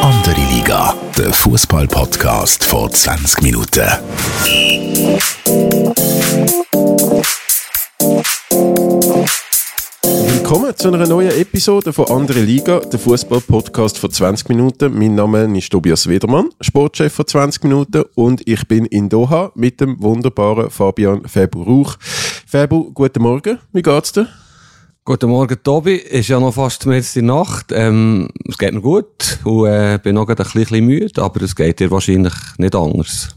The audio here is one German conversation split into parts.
Andere Liga, der Fußball-Podcast vor 20 Minuten. Willkommen zu einer neuen Episode von Andere Liga, der Fußball-Podcast von 20 Minuten. Mein Name ist Tobias Wedermann, Sportchef von 20 Minuten und ich bin in Doha mit dem wunderbaren Fabian Febu Rauch. Febu, guten Morgen, wie geht's dir? Guten Morgen, Tobi. Ist ja noch fast jetzt die Nacht. Ähm, es geht mir gut und äh, bin noch ein bisschen müde, aber es geht dir wahrscheinlich nicht anders.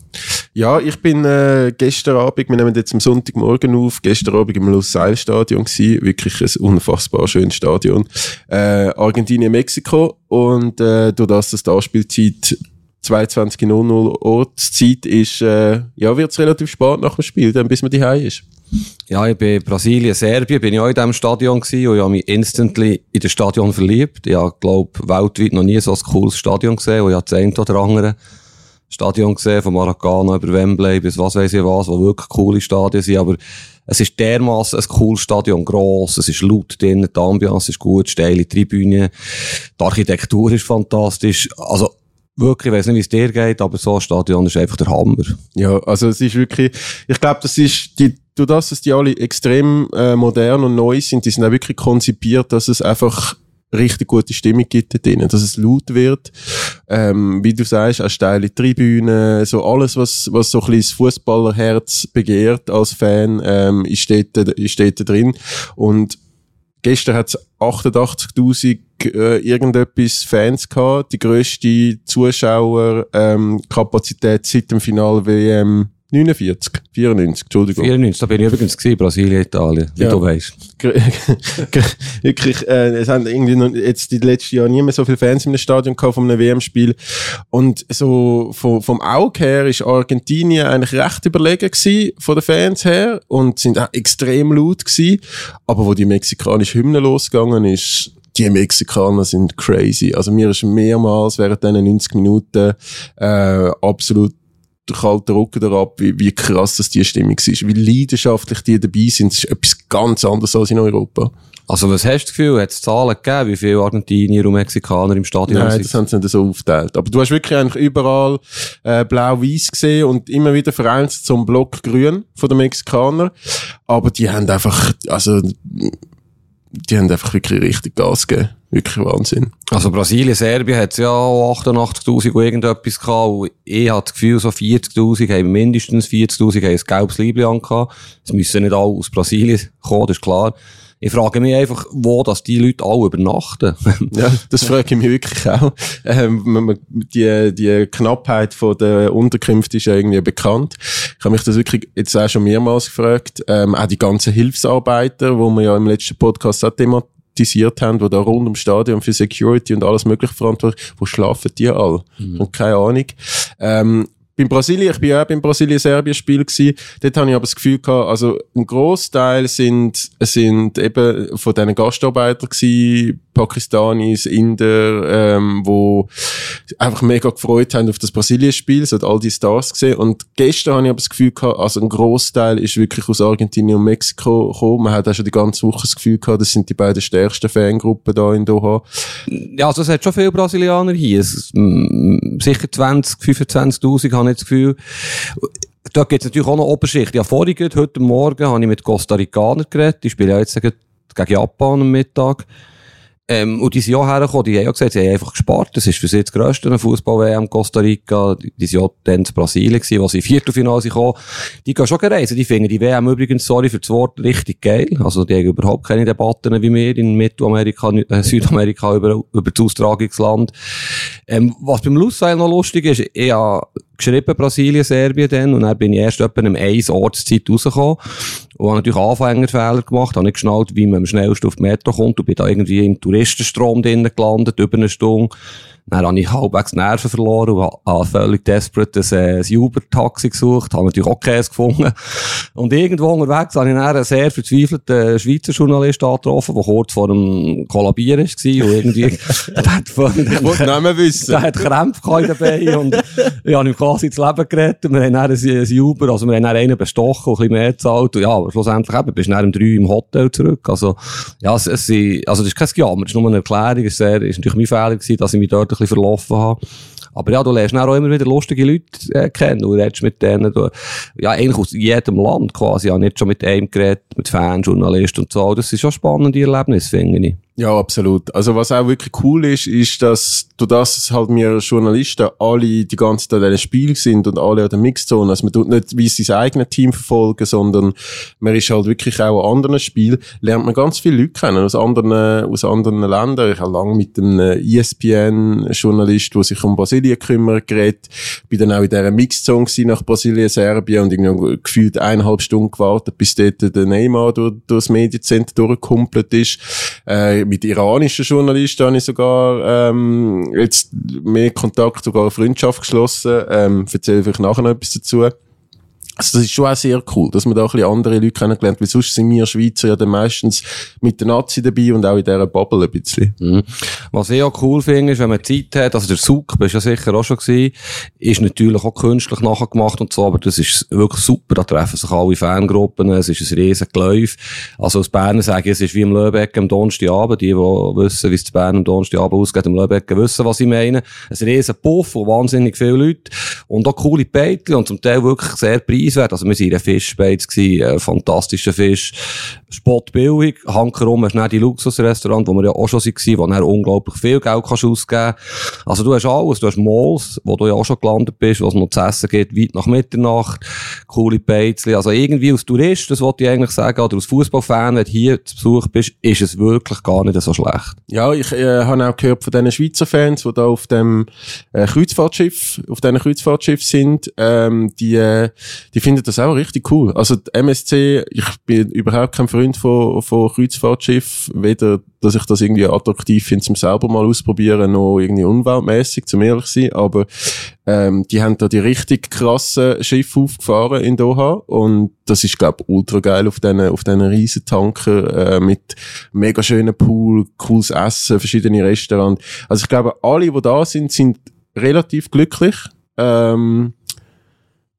Ja, ich bin äh, gestern Abend, wir nehmen jetzt am Sonntagmorgen auf, gestern Abend im Lusail-Stadion gewesen, wirklich ein unfassbar schönes Stadion. Äh, Argentinien, Mexiko und äh, durch das, dass die Anspielzeit 22.00 Ortszeit ist, äh, ja, wird es relativ spät nach dem Spiel, dann bis man die ist. Ja, ich bin Brasilien, Serbien, bin ich auch in diesem Stadion gewesen und ich habe mich instantly in das Stadion verliebt. Ich habe, glaube weltweit noch nie so ein cooles Stadion gesehen und ich habe das eine oder andere Stadion gesehen, von Maracana über Wembley bis was weiß ich was, wo wirklich coole Stadien sind, aber es ist dermaßen ein cooles Stadion, gross, es ist laut drin, die Ambiance ist gut, steile Tribüne, die Architektur ist fantastisch, also wirklich, ich weiß nicht, wie es dir geht, aber so ein Stadion ist einfach der Hammer. Ja, also es ist wirklich, ich glaube, das ist die, du das, dass die alle extrem äh, modern und neu sind, die sind auch wirklich konzipiert, dass es einfach richtig gute Stimmung gibt dort drinnen, dass es laut wird. Ähm, wie du sagst, eine steile Tribüne, so alles, was, was so ein bisschen das Fußballerherz begehrt als Fan, ähm, ist dort, ist dort drin. Und gestern hat es 88.000 äh, irgendetwas Fans gehabt, die grösste Zuschauerkapazität ähm, seit dem Finale WM 49, 94, Entschuldigung. 94, da bin ich übrigens gewesen, Brasilien, Italien, wie ja. du weißt. Wirklich, äh, es haben irgendwie noch, jetzt die letzten Jahre nie mehr so viele Fans im Stadion gehabt von einem WM-Spiel. Und so vom, vom Auge her ist Argentinien eigentlich recht überlegen gewesen, von den Fans her, und sind auch extrem laut gewesen. Aber wo die mexikanische Hymne losgegangen ist, die Mexikaner sind crazy. Also mir ist mehrmals während diesen 90 Minuten äh, absolut der kalte Rücken herab, wie, wie krass das die Stimmung ist, wie leidenschaftlich die dabei sind. Das ist etwas ganz anderes als in Europa. Also was hast du das Gefühl, hat es Zahlen gegeben, wie viele Argentinier und Mexikaner im Stadion Nein, sind? das haben sie nicht so aufgeteilt. Aber du hast wirklich eigentlich überall äh, blau-weiß gesehen und immer wieder vereinzelt zum Block grün von den Mexikanern. Aber die haben einfach, also die haben einfach wirklich richtig Gas gegeben. Wirklich Wahnsinn. Also Brasilien, Serbien hat ja 88.000 und irgendetwas gehabt. Und ich habe das Gefühl, so 40.000 haben mindestens 40.000 haben ein gelbes Liebling angehabt. Es müssen nicht alle aus Brasilien kommen, das ist klar. Ich frage mich einfach, wo dass die Leute alle übernachten. ja, das frage ich mich wirklich auch. Ähm, die, die Knappheit von der Unterkünfte ist ja irgendwie bekannt. Ich habe mich das wirklich jetzt auch schon mehrmals gefragt. Ähm, auch die ganzen Hilfsarbeiter, wo wir ja im letzten Podcast auch thematisiert haben, die da rund ums Stadion für Security und alles mögliche verantwortlich, wo schlafen die alle? Mhm. Und keine Ahnung. Ähm, beim Brasilien, ich bin ja auch beim Brasilien-Serbien-Spiel gewesen, dort habe ich aber das Gefühl gehabt, also ein Großteil sind, sind eben von diesen Gastarbeitern gewesen, Pakistanis, Inder, ähm, wo einfach mega gefreut haben auf das Brasilien-Spiel, so all die Stars gesehen. Und gestern habe ich aber das Gefühl gehabt, also ein Großteil ist wirklich aus Argentinien und Mexiko gekommen. Man hat auch schon die ganze Woche das Gefühl gehabt, das sind die beiden stärksten Fangruppen da in Doha. Ja, also es hat schon viele Brasilianer hier. Es, mm, sicher 20, 25.000 habe ich das Gefühl. Da gibt es natürlich auch noch Oberschicht. Ja, vorhin, heute Morgen, habe ich mit Costa Ricanern geredet. Die spielen ja jetzt gegen Japan am Mittag. Ähm, und die sind auch hergekommen, die haben ja gesagt, sie haben einfach gespart. Das ist für sie das grösste Fußball-WM Costa Rica. Die, die sind ja dann zu Brasilien gewesen, wo sie im Viertelfinale gekommen. Die gehen schon gereisen. Die finden die WM übrigens, sorry für das Wort, richtig geil. Also die haben überhaupt keine Debatten wie wir in Mittelamerika, äh, Südamerika über, über das Austragungsland. Ähm, was beim Lusail noch lustig ist, ich habe geschrieben Brasilien, Serbien dann und dann bin ich erst etwa um eins Ortszeit rausgekommen und habe natürlich Anfängerfehler gemacht, habe nicht geschnallt, wie man am schnellsten auf die Metro kommt und bin da irgendwie im Touristenstrom drinnen gelandet, über eine Stunde. Dann habe ich halbwegs die Nerven verloren und habe völlig desperate ein, ein Uber-Taxi gesucht, habe natürlich auch Käse gefunden. Und irgendwo unterwegs habe ich dann einen sehr verzweifelten Schweizer Journalist angetroffen, der kurz vor dem Kollabieren war und irgendwie, der hat, nicht mehr wissen. der hat Krämpfe in den Beinen und ich habe ihm quasi ins Leben gerettet. Wir haben dann ein, ein Uber, also wir haben dann einen bestochen und ein bisschen mehr gezahlt. Und ja, aber schlussendlich eben, bist du dann um drei im Hotel zurück. Also, ja, es, es, also das ist kein Jammer, das ist nur eine Erklärung. Es ist, sehr, ist natürlich mein Fehler gewesen, dass ich mich dort ein bisschen verlaufen habe. Aber ja, du lernst auch immer wieder lustige Leute äh, kennen und redest mit denen. Du, ja, eigentlich aus jedem Land quasi. Ich habe nicht schon mit einem geredet, mit Fans, Journalisten und so. Das sind schon spannende Erlebnisse, finde ich. Ja, absolut. Also was auch wirklich cool ist, ist, dass du das halt wir Journalisten alle die ganze Zeit an diesem Spiel sind und alle an der Mixzone. Also man tut nicht wie sein eigenes Team verfolgen, sondern man ist halt wirklich auch an anderen Spielen, lernt man ganz viele Leute kennen aus anderen, aus anderen Ländern. Ich habe lange mit einem ESPN-Journalist, der sich um Brasilien kümmert, geredet. Bin dann auch in dieser Mixzone nach Brasilien, Serbien und irgendwie gefühlt eineinhalb Stunden gewartet, bis dort der Neymar durch, durch das Mediencenter durchgekumpelt ist. Äh, mit iranischen Journalisten habe ich sogar ähm, jetzt mehr Kontakt, sogar eine Freundschaft geschlossen. Ähm, erzähle vielleicht nachher noch etwas dazu. Also das ist schon auch sehr cool, dass man da ein bisschen andere Leute kennengelernt, weil sonst sind wir Schweizer ja dann meistens mit der Nazi dabei und auch in dieser Bubble ein bisschen. Mhm. Was ich auch cool finde, ist, wenn man Zeit hat, also der Zug, bist ja sicher auch schon gewesen, ist natürlich auch künstlich nachgemacht und so, aber das ist wirklich super, da treffen sich alle Fangruppen, es ist ein riesen Geläuf. Also aus Bern sage ich, es ist wie im Löbeck am Donnerstagabend, die, die wissen, wie es zu Bern am Donnerstagabend ausgeht, im Löbeck wissen, was ich meine. Ein riesen Puff und wahnsinnig viele Leute und auch coole Beitli und zum Teil wirklich sehr preiswert. Also wir waren in einer Fischbeiz, ein fantastischer Fisch, spottbillig, hankerum dann die Luxusrestaurant, wo wir ja auch schon waren, wo dann unglaublich viel Geld kannst ausgeben Also du hast alles, du hast Malls, wo du ja auch schon gelandet bist, wo es noch zu essen geht, weit nach Mitternacht, coole Beizli. Also irgendwie als Tourist, das wollte ich eigentlich sagen, oder als Fußballfan, wenn du hier zu Besuch bist, ist es wirklich gar nicht so schlecht. Ja, ich äh, habe auch gehört von diesen Schweizer Fans, die da auf dem äh, Kreuzfahrtschiff, auf diesen Kreuzfahrtschiff sind, ähm, die, äh, die finden das auch richtig cool. Also MSC, ich bin überhaupt kein Freund von, von Kreuzfahrtschiff, weder, dass ich das irgendwie attraktiv finde, zum selber mal ausprobieren, noch irgendwie umweltmäßig, zum ehrlich sein, aber ähm, die haben da die richtig krassen Schiffe aufgefahren in Doha und das ist, glaube ultra geil auf diesen auf diesen riesen Tanker äh, mit mega schönen Pool, cooles Essen, verschiedene Restaurants. Also ich glaube, alle, die da sind, sind relativ glücklich. Ähm,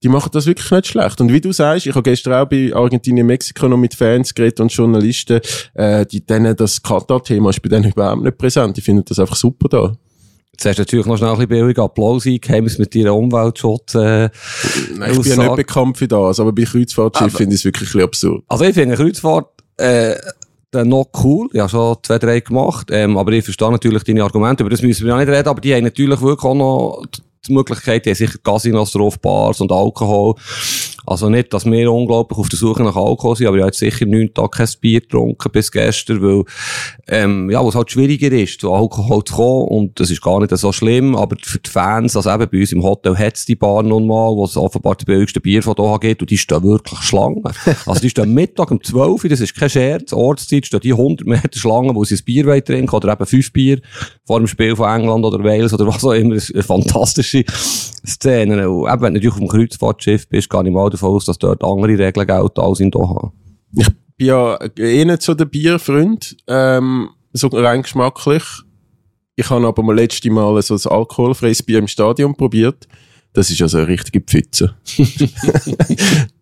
die machen das wirklich nicht schlecht. Und wie du sagst, ich habe gestern auch bei Argentinien, Mexiko noch mit Fans geredet und Journalisten, äh, die denen das Katar-Thema ist bei denen überhaupt nicht präsent. Die finden das einfach super da. Jetzt hast du natürlich noch schnell ein bisschen billig Applaus eingegeben, mit deiner Umweltschutz, äh, Nein, ich bin ja Aussage- nicht bekannt für das, aber bei Kreuzfahrtschiff Aber- finde ich es wirklich ein bisschen absurd. Also ich finde Kreuzfahrt äh, dann noch cool. Ich habe schon zwei, drei gemacht. Ähm, aber ich verstehe natürlich deine Argumente. Über das müssen wir ja nicht reden. Aber die haben natürlich wirklich auch noch die Möglichkeit, die haben sicher Casinos drauf, Bars und Alkohol. Also nicht, dass wir unglaublich auf der Suche nach Alkohol sind, aber ich habe jetzt sicher neun Tage kein Bier getrunken bis gestern, weil, ähm, ja, was halt schwieriger ist, zu Alkohol zu kommen und das ist gar nicht so schlimm, aber für die Fans, also eben bei uns im Hotel hat es die Bar nun mal, wo es offenbar das billigste Bier von da geht und die stehen wirklich Schlange. Also die stehen Mittag um 12 Uhr, das ist kein Scherz, Ortszeit stehen die 100 Meter Schlange, wo sie ein Bier wollen trinken oder eben fünf Bier vor dem Spiel von England oder Wales oder was auch immer. Das ist eine fantastische Szene. Und eben, wenn du natürlich auf dem Kreuzfahrtschiff bist, gehe ich mal davon aus, dass dort andere Regeln gelten als in Doha. Ich bin ja eh nicht so der Bierfreund, ähm, so rein geschmacklich. Ich habe aber mal letzte Mal so ein alkoholfreies Bier im Stadion probiert. Das ist also eine richtige Pfütze.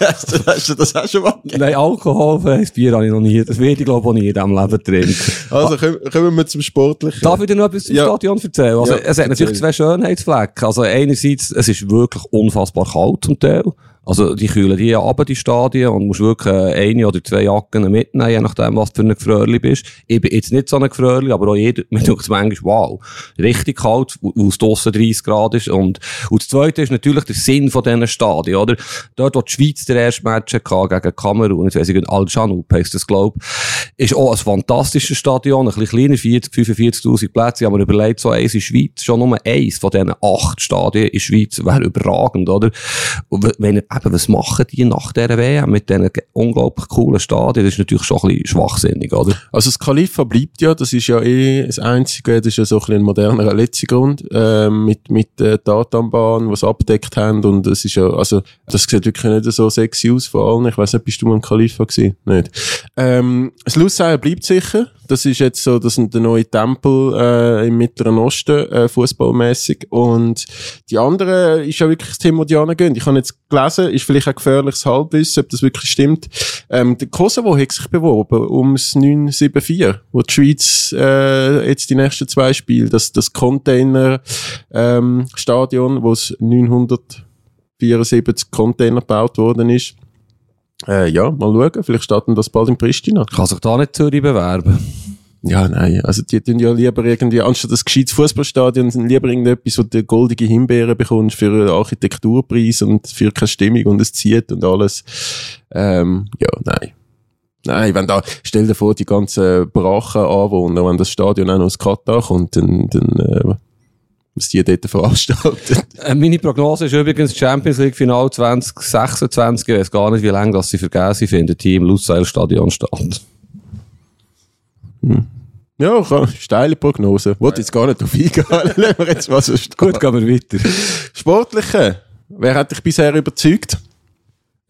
hast, du, hast du das auch schon mal gegeben? Nein, alkoholfreies Bier habe ich noch nie. Das werde ich glaube ich auch nie in diesem Leben trinken. Also kommen, wir zum Sportlichen. Darf ich dir noch etwas zum Ja. Stadion erzählen? Also, Ja, es hat natürlich zwei Schönheitsflecken. Also, einerseits, es ist wirklich unfassbar kalt zum Teil. Also, die kühlen die ab, die Stadien, und musst wirklich äh, eine oder zwei Jacken mitnehmen, je nachdem, was du für ein Gefrörli bist. Ich bin jetzt nicht so ein Gefrörli, aber auch jeder, mir denkt manchmal, wow, richtig kalt, wo es draussen 30 Grad ist. Und, und das Zweite ist natürlich der Sinn von diesen Stadien, oder? Dort, die Schweiz der erste Match gegen Kamerun, jetzt weiss ich, Al-Janoub heisst das, glaub, ist auch ein fantastisches Stadion, ein bisschen kleiner, 40, 45.000 Plätze, aber überlegt, so eins in Schweiz, schon nur eins von diesen acht Stadien in Schweiz wäre überragend, oder? Wenn, eben, was machen die nach dieser WM mit diesen unglaublich coolen Stadien? Das ist natürlich schon ein bisschen schwachsinnig, oder? Also das Khalifa bleibt ja, das ist ja eh das Einzige, das ist ja so ein, ein moderner Letztegrund, ähm, mit, mit der Tatanbahn, die es abdeckt haben und es ist ja, also das sieht wirklich nicht so sexy aus von allen. Ich weiß nicht, bist du mal im Khalifa gewesen? Nicht. Ähm, das Lusail bleibt sicher. Das ist jetzt so, das sind der neue Tempel äh, im Mittleren Osten, äh, fußballmäßig. Und die andere ist ja wirklich das Thema, die angehen. Ich habe jetzt gelesen, ist vielleicht ein gefährliches Halbwissen, ob das wirklich stimmt. Ähm, der Kosovo hat sich beworben ums 974, wo die Schweiz äh, jetzt die nächsten zwei Spiele, das, das Container ähm, wo es 974 Container gebaut worden ist. Äh, ja, mal schauen, vielleicht starten das bald in Pristina. Kann sich da nicht Zürich bewerben? Ja, nein, also die tun ja lieber irgendwie, anstatt das gescheites Fußballstadion, sind lieber irgendetwas, wo du goldige Himbeeren bekommst für einen Architekturpreis und für keine Stimmung und es zieht und alles. Ähm, ja, nein. Nein, wenn da, stell dir vor, die ganzen Brachen Anwohner, wenn das Stadion auch noch aus Katar kommt, dann, dann, äh, was die dort veranstalten. Äh, meine Prognose ist übrigens Champions League Final 2026. Ich weiß gar nicht, wie lange das sie vergessen sie finden. Team Lusail Stadion statt. Hm. Ja, kann, steile Prognose. Wollte jetzt gar nicht auf eingehen. Lassen wir jetzt. Gut, gehen wir weiter. Sportliche. Wer hat dich bisher überzeugt?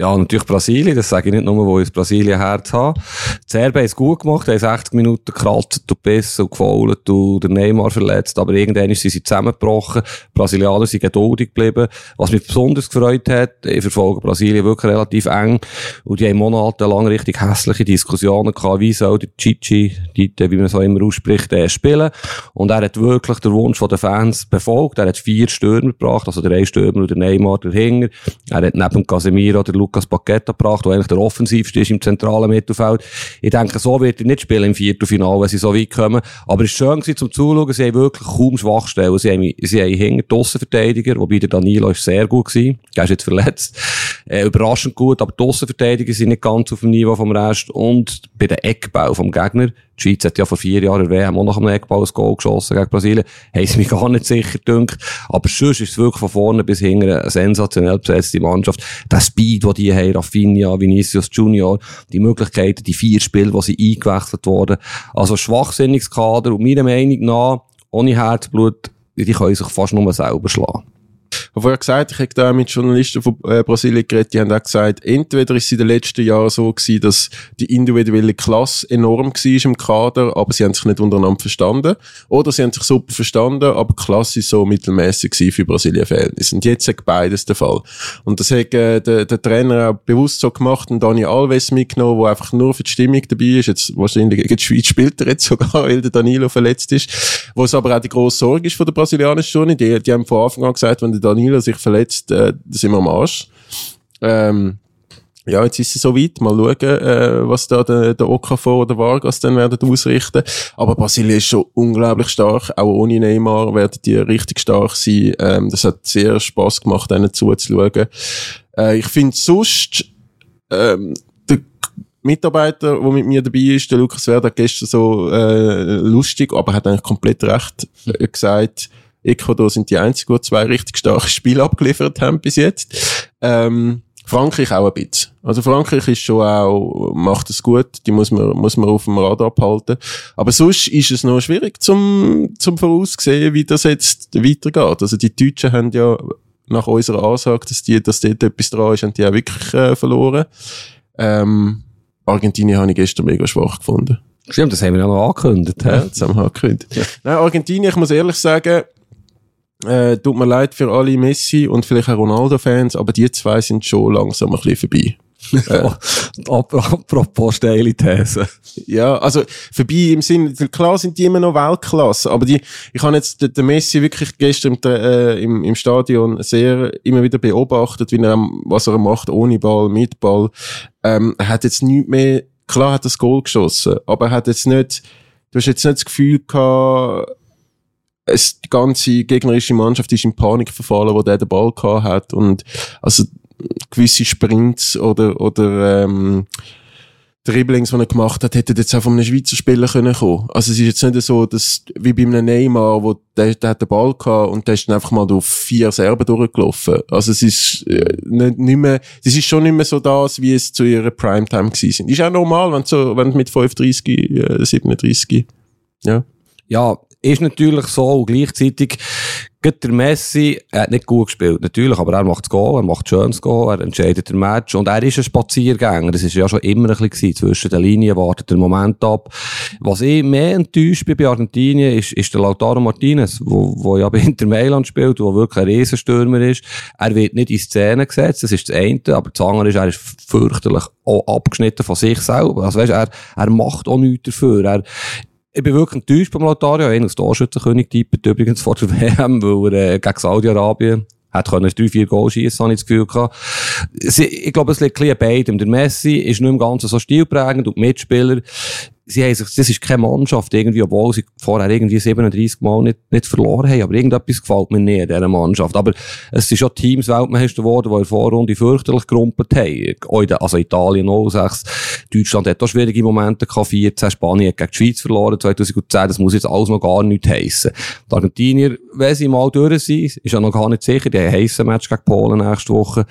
Ja, natürlich Brasilien, das sage ich nicht nur, wo ich das Brasilien Herz habe. Die Serben haben es gut gemacht, haben 60 Minuten gekratzt und gebissen und gefault und der Neymar verletzt, aber irgendwann sind sie zusammengebrochen. Die Brasilianer sind geduldig geblieben. Was mich besonders gefreut hat, ich verfolge Brasilien wirklich relativ eng und die haben monatelang richtig hässliche Diskussionen gehabt, wie soll der Chichi, die, wie man so immer ausspricht, äh, spielen. Und er hat wirklich den Wunsch der Fans befolgt. Er hat vier Stürmer gebracht, also der eine Stürmer und der Neymar dahinter. Er hat neben Casemiro der Lukas Paqueta gebracht, der eigentlich der offensivste ist im zentralen Mittelfeld. Ich denke, so wird er nicht spielen im Viertelfinale, wenn sie so weit kommen. Aber es war schön gewesen, zum Zuschauen. Sie haben wirklich kaum Schwachstellen. Sie haben, sie haben hinter die Aussenverteidiger, wobei der Danilo ist sehr gut gewesen. Der ist jetzt verletzt. Äh, überraschend gut, aber die Aussenverteidiger sind nicht ganz auf dem Niveau vom Rest. Und bei den Eckbau vom Gegner, die Schweiz hat ja vor vier Jahren WM auch nach dem Eckball ein Goal geschossen gegen Brasilien. Sie mich gar nicht sicher gedacht. Aber sonst ist es wirklich von vorne bis hinten eine sensationell besetzte Mannschaft. Der Speed, den die haben, Rafinha, Vinicius Junior, die Möglichkeiten, die vier Spiele, wo sie eingewechselt wurden. Also schwachsinniges Kader und meiner Meinung nach, ohne Herzblut, die können sich fast nur selber schlagen. Ich habe vorher gesagt, ich habe da mit Journalisten von äh, Brasilien geredet, die haben auch gesagt, entweder ist es in den letzten Jahren so gewesen, dass die individuelle Klasse enorm war im Kader, aber sie haben sich nicht untereinander verstanden. Oder sie haben sich super verstanden, aber die Klasse ist so mittelmäßig für Brasilien-Verhältnisse. Und jetzt hat beides der Fall. Und das hat äh, der, der Trainer auch bewusst so gemacht und Dani Alves mitgenommen, der einfach nur für die Stimmung dabei ist. Jetzt wahrscheinlich gegen die Schweiz spielt er jetzt sogar, weil der Danilo verletzt ist. Wo es aber auch die grosse Sorge ist von der brasilianischen Stunde. Die, die haben von Anfang an gesagt, wenn der Danilo sich verletzt, äh, sind wir am Arsch. Ähm, ja, jetzt ist es soweit. Mal schauen, äh, was da der, der Okafor oder Vargas dann werden ausrichten. Aber Brasilien ist schon unglaublich stark. Auch ohne Neymar werden die richtig stark sein. Ähm, das hat sehr Spaß gemacht, denen zuzuschauen. Äh, ich finde sonst, ähm, der Mitarbeiter, der mit mir dabei ist, der Lukas Werder, hat gestern so äh, lustig, aber hat eigentlich komplett recht äh, gesagt, Ecuador sind die einzigen, die zwei richtig starke Spiele abgeliefert haben bis jetzt. Ähm, Frankreich auch ein bisschen. Also Frankreich ist schon auch, macht es gut, die muss man, muss man auf dem Radar abhalten. Aber sonst ist es noch schwierig zum, zum voraussehen, wie das jetzt weitergeht. Also die Deutschen haben ja nach unserer Ansage, dass die, dass dort etwas dran ist, haben die auch wirklich äh, verloren. Ähm, Argentinien habe ich gestern mega schwach gefunden. Stimmt, das haben wir ja noch angekündigt. Ja, das haben wir angekündigt. Ja. Nein, Argentinien, ich muss ehrlich sagen, äh, tut mir leid für alle Messi und vielleicht auch Ronaldo-Fans, aber die zwei sind schon langsam ein bisschen vorbei. äh. Apropos steile These. Ja, also vorbei im Sinne, klar sind die immer noch Weltklasse, aber die, ich habe jetzt den, Messi wirklich gestern äh, im, im Stadion sehr immer wieder beobachtet, wie er, was er macht ohne Ball, mit Ball. Ähm, er hat jetzt nicht mehr, klar hat er das Goal geschossen, aber er hat jetzt nicht, du hast jetzt nicht das Gefühl gehabt, es, die ganze gegnerische Mannschaft ist in Panik verfallen, wo der den Ball gehabt hat. Und, also, gewisse Sprints oder, oder, ähm, Dribblings, die er gemacht hat, hätte jetzt auch von einem Schweizer Spieler können kommen. Also es ist jetzt nicht so, dass, wie bei einem Neymar, wo der, der hat den Ball gehabt und der ist dann einfach mal durch vier Serben durchgelaufen. Also es ist äh, nicht, nicht mehr, es ist schon nicht mehr so das, wie es zu ihrer Primetime gewesen sind. Ist auch normal, wenn so, wenn mit 35, äh, 37, ja. Ja, ist natürlich so und gleichzeitig Gerade der Messi, er hat nicht gut gespielt, natürlich, aber er macht das Goal, er macht schönes Goal, er entscheidet den Match und er ist ein Spaziergänger. Das ist ja schon immer ein bisschen zwischen den Linien, wartet der Moment ab. Was ich mehr enttäuscht bin bei Argentinien, ist, ist der Lautaro Martinez, wo, wo ja bei Inter Mailand spielt, wo wirklich ein Riesenstürmer ist. Er wird nicht in Szene gesetzt, das ist das eine, aber das andere ist, er ist fürchterlich auch abgeschnitten von sich selber. Also weißt, er, er macht auch nichts dafür. Er, ich bin wirklich enttäuscht beim Lotario. Einer als Torschützenkönig tippet übrigens vor der WM, weil er äh, gegen Saudi-Arabien hat können drei, vier Goal schießen, habe ich das Gefühl gehabt. Ich glaube, es liegt ein bisschen beidem. Der Messi ist nicht im Ganzen so stilprägend und die Mitspieler sie haben sich, das ist keine Mannschaft irgendwie, obwohl sie vorher irgendwie 37 Mal nicht, nicht verloren haben, aber irgendetwas gefällt mir nicht an dieser Mannschaft. Aber es sind schon Teams Weltmeister geworden, die in der Vorrunde fürchterlich gerumpelt haben. Also Italien 06, Deutschland hat auch schwierige Momente gehabt, 14, Spanien hat gegen die Schweiz verloren, 2010, das muss jetzt alles noch gar nicht heissen. Die Argentinier, wenn sie mal durch sind, ist ja noch gar nicht sicher, die haben ein heissen Match gegen Polen nächste Woche.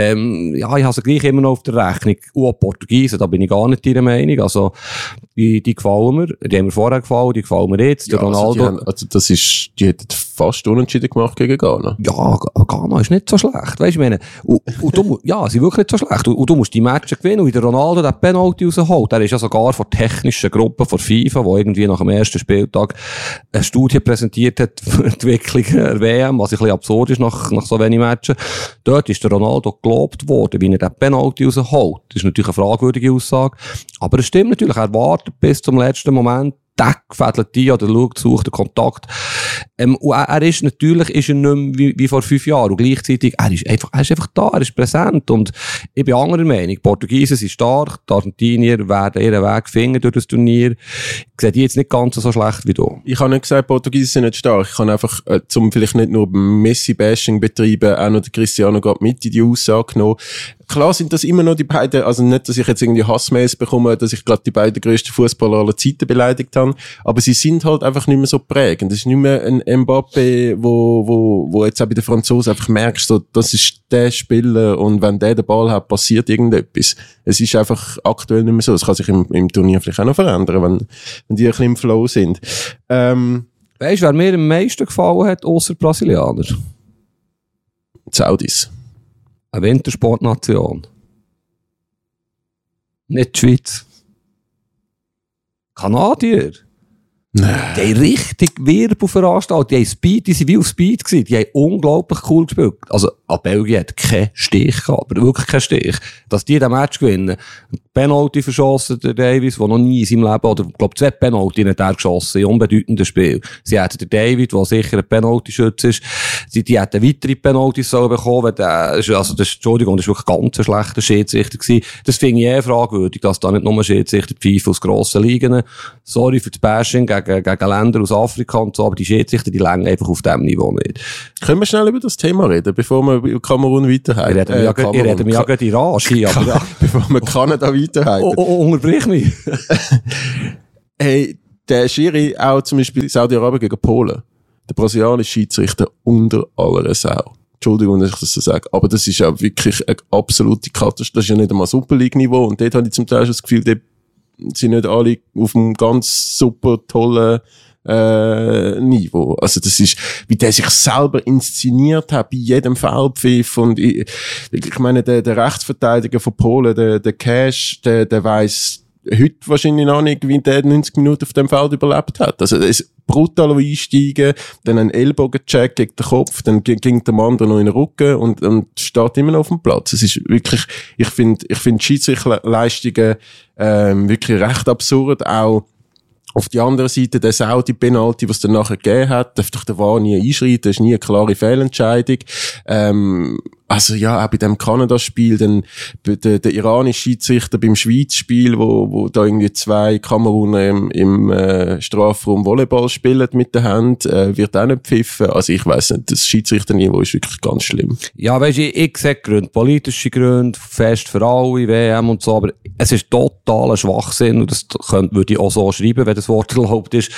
Ähm, ja, ich habe sie gleich immer noch auf der Rechnung. Und Portugiesen, da bin ich gar nicht ihrer Meinung. Also, die, die gefallen mir. Die haben mir vorher gefallen, die gefallen mir jetzt. Ja, der Ronaldo. Also, haben, also das ist, die hätten fast unentschieden gemacht gegen Ghana. Ja, Ghana ist nicht so schlecht. Weißt du, meine, und, und du, ja, sie sind wirklich nicht so schlecht. Und, und, du musst die Matches gewinnen. Und der Ronaldo den Penalty rausholt, der ist ja sogar von technischen Gruppen von FIFA, die irgendwie nach dem ersten Spieltag eine Studie präsentiert hat für die Entwicklung der WM, was ein bisschen absurd ist nach, nach so wenig Matches. Dort ist der Ronaldo gelobt worden, wie er den Penalty rausholt. Das ist natürlich eine fragwürdige Aussage. Aber es stimmt natürlich, er wartet bis zum letzten Moment, Deck fädelt die oder schaut, sucht den Kontakt. Ähm, und er, ist natürlich ist er nicht mehr wie, wie, vor fünf Jahren. Und gleichzeitig, er ist, einfach, er ist einfach da, er ist präsent. Und ich bin anderer Meinung. Portugiesen sind stark, die Argentinier werden ihren Weg finden durch das Turnier. Ich sehe die jetzt nicht ganz so schlecht wie du. Ich habe nicht gesagt, Portugiesen sind nicht stark. Ich kann einfach, äh, zum vielleicht nicht nur Messi-Bashing betreiben, auch noch Cristiano gerade mit in die Aussage genommen klar sind das immer noch die beiden, also nicht, dass ich jetzt irgendwie Hassmails bekomme, dass ich gerade die beiden grössten Fußballer aller Zeiten beleidigt habe, aber sie sind halt einfach nicht mehr so prägend. Es ist nicht mehr ein Mbappe, wo, wo, wo jetzt auch bei den Franzosen einfach merkst, so, das ist der Spieler und wenn der den Ball hat, passiert irgendetwas. Es ist einfach aktuell nicht mehr so. Es kann sich im, im Turnier vielleicht auch noch verändern, wenn, wenn die ein bisschen im Flow sind. Ähm, weißt du, wer mir am meisten gefallen hat, außer Brasilianer? Saudis. Eine Wintersportnation. Nicht die Schweiz. Kanadier. Nein. Die haben richtig Wirbel veranstaltet. Die haben Speed, die sind wie auf Speed gewesen. Die haben unglaublich cool gespielt. Also, an Belgien hat keinen Stich gehabt, aber wirklich keinen Stich. Dass die den Match gewinnen. Penalty verschossen, der Davis, der noch nie in seinem Leben, oder, ich glaube, zwei Penalty hat er geschossen, in unbedeutenden Spiel. Sie hätten den David, der sicher ein Penalty-Schütze ist, sie, die hätten weitere Penaltys sollen bekommen, der, also, das, Entschuldigung, das war wirklich ganz ein schlechter Schiedsrichter gewesen. Das finde ich eh fragwürdig, dass da nicht nur Schiedsrichter pfeifen aus grossen Ligen. Sorry für das Bashing gegen, gegen Länder aus Afrika und so, aber die Schiedsrichter, die längen einfach auf dem Niveau nicht. Können wir schnell über das Thema reden, bevor wir über Kamerun weiterhalten? Ich rede mir ja, rede ja gerade Rage, aber. Bevor wir Kanada weiterhalten. Oh, oh, oh, unterbrich mich. hey, der Schiri auch zum Beispiel Saudi-Arabien gegen Polen. Der brasilianische Schiedsrichter unter aller Sau. Entschuldigung, dass ich das so sage, aber das ist ja wirklich eine absolute Katastrophe. Das ist ja nicht einmal Super League-Niveau und dort habe ich zum Teil schon das Gefühl, dort sind nicht alle auf einem ganz super tollen äh, Niveau. Also das ist, wie der sich selber inszeniert hat bei jedem Feldpfiff und ich, ich meine, der, der Rechtsverteidiger von Polen, der, der Cash, der, der weiß heute wahrscheinlich noch nicht, wie der 90 Minuten auf dem Feld überlebt hat. Also, es brutal einsteigen, dann ein Ellbogencheck gegen den Kopf, dann ging der Mann noch in den Rücken und, und steht immer noch auf dem Platz. Es ist wirklich, ich finde, ich finde Schiedsrichterleistungen, ähm, wirklich recht absurd, auch, auf die andere Seite, der Saudi-Penalty, was dann nachher gegeben hat, darf doch der War nie einschreiten, das ist nie eine klare Fehlentscheidung. Ähm, also ja, auch bei dem Kanada-Spiel, dann der, der iranische Schiedsrichter beim Schweiz-Spiel, wo, wo da irgendwie zwei Kameruner im, im äh, Strafraum Volleyball spielen mit der Hand, äh, wird auch nicht pfiffen. Also ich weiß nicht, das Schiedsrichterniveau ist wirklich ganz schlimm. Ja, weißt du, ich, ich sehe Gründe, politische Gründe, fest für alle, WM und so, aber es ist totaler Schwachsinn, und das könnte, würde ich auch so schreiben, wenn das Wort erlaubt ist,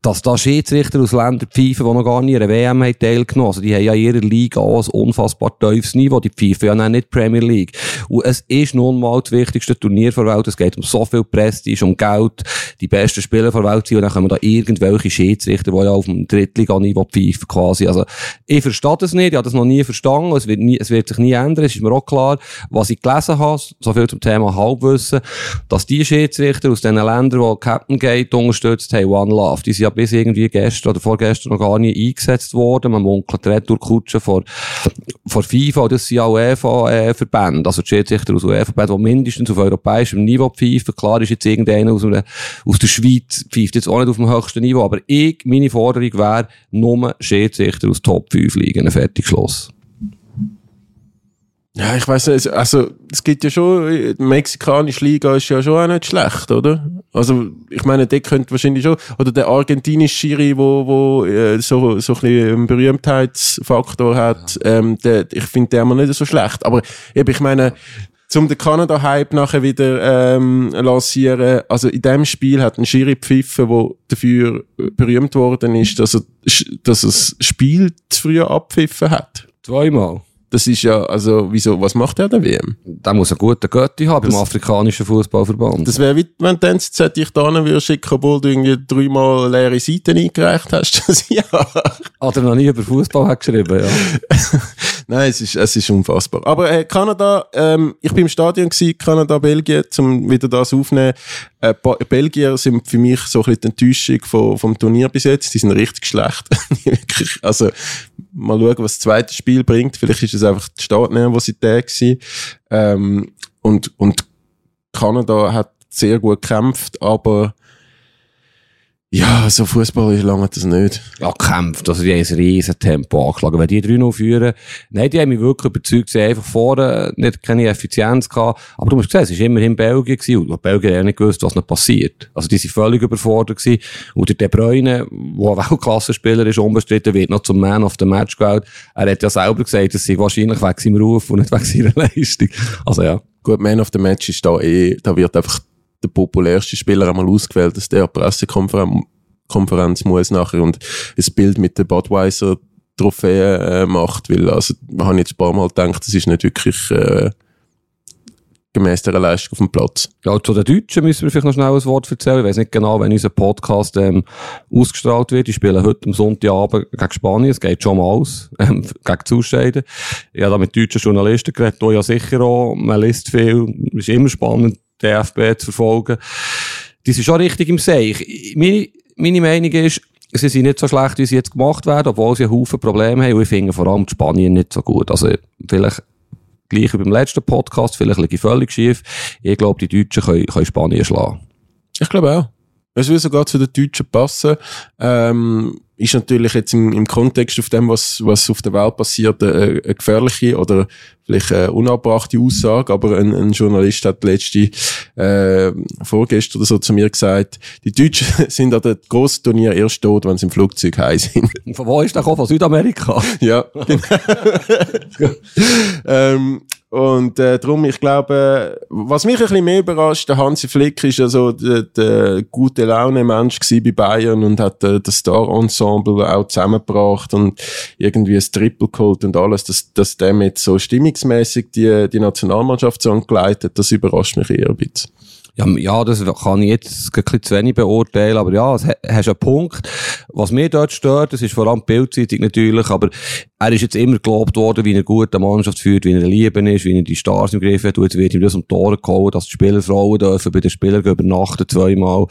dass da Schiedsrichter aus Ländern pfeifen, die noch gar nie an einer WM haben teilgenommen Also die haben ja in ihrer Liga auch ein unfassbar tiefes Niveau, die pfeifen ja nicht Premier League. Und es ist nun mal das wichtigste Turnier der Welt, es geht um so viel Prestige, um Geld, die besten Spieler der Welt sind, und dann kommen da irgendwelche Schiedsrichter, die ja auf dem Drittliganiveau pfeifen quasi. Also ich verstehe das nicht, ich habe das noch nie verstanden, es wird, nie, es wird sich nie ändern, es ist mir auch klar, was ich gelesen habe, so viel zum Thema Halbwissen, dass die Schiedsrichter aus den Ländern, die Captain Gate unterstützt haben, One Love, die sind ja bis irgendwie gestern oder vorgestern noch gar nie eingesetzt worden. Man munkelt Retourkutschen vor, vor FIFA, das sind ja UEFA-Verbände, also die Schiedsrichter aus UEFA-Verbänden, die mindestens auf europäischem Niveau pfeifen. Klar ist jetzt irgendeiner aus, einer, aus der Schweiz pfeift jetzt auch nicht auf dem höchsten Niveau, aber ich, meine Forderung wäre, nur Schiedsrichter aus Top 5 liegen, fertig Schluss. Ja, ich weiß nicht, also es gibt ja schon, die mexikanische Liga ist ja schon auch nicht schlecht, oder? Also ich meine, der könnte wahrscheinlich schon, oder der argentinische Schiri, wo, wo äh, so, so ein bisschen einen Berühmtheitsfaktor hat, ähm, der, ich finde der immer nicht so schlecht. Aber eben, ich meine, zum den Kanada-Hype nachher wieder ähm, lancieren, also in dem Spiel hat ein Schiri pfiffen, der dafür berühmt worden ist, dass er, dass er das Spiel zu früh abpfiffen hat. Zweimal. Das ist ja, also, wieso, was macht er der WM? Der muss einen guten Götti haben das, beim afrikanischen Fußballverband. Das wäre wie, wenn du NZZ dich da würdest schicken, obwohl du irgendwie dreimal leere Seiten eingereicht hast, das Jahr. Hat er noch nie über Fußball hat geschrieben, ja. Nein, es ist, es ist unfassbar. Aber, äh, Kanada, ähm, ich bin im Stadion gewesen, Kanada, Belgien, zum wieder das aufnehmen. Äh, Belgier sind für mich so ein bisschen die Enttäuschung vom, vom Turnier bis jetzt. Die sind richtig schlecht. also, mal schauen, was das zweite Spiel bringt. Vielleicht ist es einfach die Startnervosität gewesen. Ähm, und, und Kanada hat sehr gut gekämpft, aber ja, so Fußball ist lange das nicht. Ja, gekämpft. Also, die haben ein riesen Tempo angeschlagen. Wenn die 3-0 führen, nein, die haben mich wirklich überzeugt, sie haben einfach vorne nicht keine Effizienz gehabt. Aber du musst sehen, es war immerhin Belgien gewesen. Und Belgien hat nicht gewusst, was noch passiert. Also, die sind völlig überfordert gewesen. Und der De Bruyne, der ein Weltklasse-Spieler ist, unbestritten, wird noch zum Man of the Match gewählt. Er hat ja selber gesagt, das sei wahrscheinlich wegen seinem Ruf und nicht wegen seiner Leistung. Also, ja. Gut, Man of the Match ist da eh, da wird einfach der populärste Spieler einmal ausgewählt, dass der Pressekonferenz Konferenz muss nachher und ein Bild mit der Budweiser Trophäe äh, macht, weil also wir haben jetzt ein paar Mal gedacht, das ist nicht wirklich äh, gemäß der Leistung auf dem Platz. Ja, zu den Deutschen müssen wir vielleicht noch schnell ein Wort erzählen. Ich weiß nicht genau, wenn unser Podcast ähm, ausgestrahlt wird. Die spielen heute am Sonntagabend gegen Spanien. Es geht schon mal aus, ähm, gegen Zuscheiden. Ich habe da mit deutschen Journalisten geredet, die ja sicher auch, man liest viel, ist immer spannend, DFB zu verfolgen. Die sind schon richtig im Seich. Meine, meine Meinung ist, sie sind nicht so schlecht, wie sie jetzt gemacht werden, obwohl sie einen Haufen Probleme haben. Und ich finde vor allem die Spanien nicht so gut. Also, vielleicht gleich wie beim letzten Podcast, vielleicht liege ich völlig schief. Ich glaube, die Deutschen können, können Spanien schlagen. Ich glaube auch. Es würde sogar zu den Deutschen passen. Ähm, ist natürlich jetzt im, im Kontext auf dem, was, was auf der Welt passiert, eine, eine gefährliche oder vielleicht eine unabbrachte Aussage, aber ein, ein Journalist hat letzte, äh, vorgestern oder so zu mir gesagt, die Deutschen sind an dem grossen Turnier erst tot, wenn sie im Flugzeug heim sind. Von wo ist der gekommen? Von Südamerika? ja, genau. ähm, und äh, darum, ich glaube, was mich ein bisschen mehr überrascht, der Hansi Flick ist ja so der, der gute Laune-Mensch bei Bayern und hat äh, das Star-Ensemble auch zusammengebracht und irgendwie ein Triple geholt und alles, dass, dass der mit so stimmungsmäßig die, die Nationalmannschaft so angeleitet, das überrascht mich eher ein bisschen. Ja, ja, das kann ich jetzt ein bisschen zu wenig beurteilen, aber ja, es hast einen Punkt. Was mir dort stört, das ist vor allem die Bildzeitung natürlich, aber er ist jetzt immer gelobt worden, wie er gut eine Mannschaft führt, wie er Lieben ist, wie er die Stars im Griff hat, und jetzt wird ihm das um Tore geholt, dass die Spielerfrauen dürfen bei den Spielern übernachten zweimal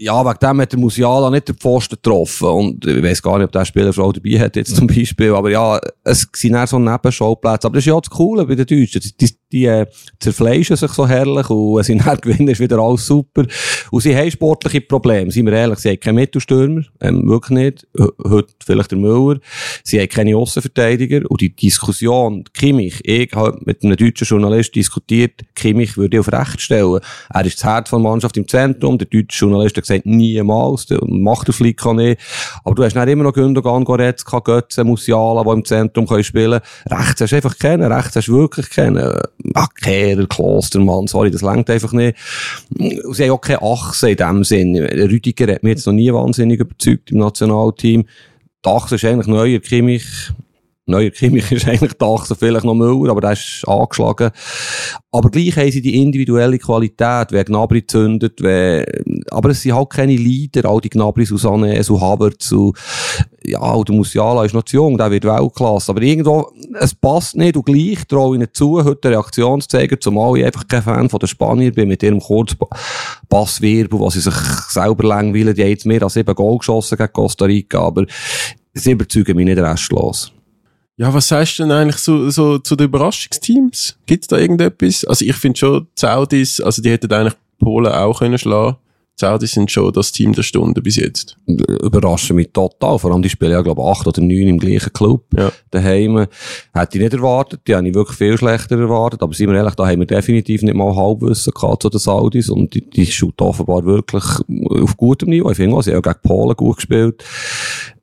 Ja, wegen dem hat der Musiala nicht den Pfosten getroffen. Und ich weiss gar nicht, ob der Spieler schon dabei hat, jetzt zum Beispiel. Aber ja, es sind eher so Nebenschauplätze. Aber das ist ja das Coole bei den Deutschen. Die, die, die äh, zerfleischen sich so herrlich und wenn sie dann gewinnen, ist wieder alles super. Und sie haben sportliche Probleme. Seien wir ehrlich, sie haben keinen Mittelstürmer. Ähm, wirklich nicht. H heute vielleicht der Müller. Sie haben keine Aussenverteidiger. Und die Diskussion, Kimmich, ich habe mit einem deutschen Journalist diskutiert, Kimmich würde ich auf Recht stellen. Er ist das Herz der Mannschaft im Zentrum. Der deutsche Journalist hat gesagt, niemals, der macht der Flick nicht. Aber du hast dann immer noch Gündogan, Goretzka, Götze, Musiala, die im Zentrum können spielen Rechts hast du einfach kennen, rechts hast du wirklich kennen. Kehrer, Klostermann, sorry, das längt einfach nicht. Sie haben auch keine Achse in dem Sinn. Rüdiger hat mich jetzt noch nie wahnsinnig überzeugt im Nationalteam. Die Achse ist eigentlich neuer Kimmich. Neuer Kimmich ist eigentlich die vielleicht noch Müller, aber der ist angeschlagen. Aber gleich haben sie die individuelle Qualität, wer Gnabry zündet, wer, aber es sind halt keine Leader, all die Gnabry, Susanne, so Havertz, so, ja, der Musiala ist noch zu jung, der wird Weltklasse. Aber irgendwo, es passt nicht und gleich traue ich ihnen zu, heute eine zumal ich einfach kein Fan von den Spanier bin, mit ihrem Kurzpasswirbel, wo sie sich selber langweilen. Die haben jetzt mehr als sieben Goal geschossen gegen Costa Rica, aber sie überzeugen mich nicht restlos. Ja, was sagst du denn eigentlich so, so zu den Überraschungsteams? Gibt's da irgendetwas? Also ich finde schon, die Saudis, also die hätten eigentlich Polen auch können schlagen. Die Saudis sind schon das Team der Stunde bis jetzt. Überraschen mich total. Vor allem, die spielen ja, glaube ich, acht oder neun im gleichen Club. Ja. Daheim. Hätte ich nicht erwartet. Die habe ich wirklich viel schlechter erwartet. Aber seien wir ehrlich, da haben wir definitiv nicht mal Halbwissen gehabt zu den Saudis. Und die, die shooten offenbar wirklich auf gutem Niveau. Ich finde auch, sie haben ja gegen Polen gut gespielt.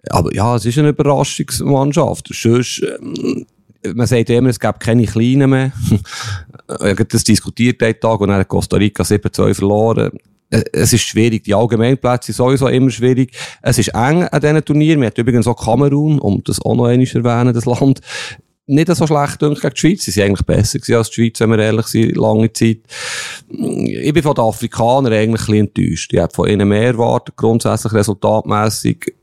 Aber ja, es ist eine Überraschungsmannschaft. Sonst, ähm, man sagt immer, es gäbe keine Kleinen mehr. ich habe das diskutiert den Tag und dann hat Costa Rica 7-2 verloren. Äh, Es ist schwierig. Die Allgemeinplätze sind sowieso immer schwierig. Es ist eng an diesen Turnieren. Wir haben übrigens auch Kamerun, um das auch noch einmal zu erwähnen, das Land. Nicht so schlecht gegen die Schweiz. Sie sind eigentlich besser als die Schweiz, wenn wir ehrlich sind, lange Zeit. Ich bin von den Afrikanern eigentlich ein bisschen enttäuscht. Ich hätte von ihnen mehr erwartet, grundsätzlich resultatmässig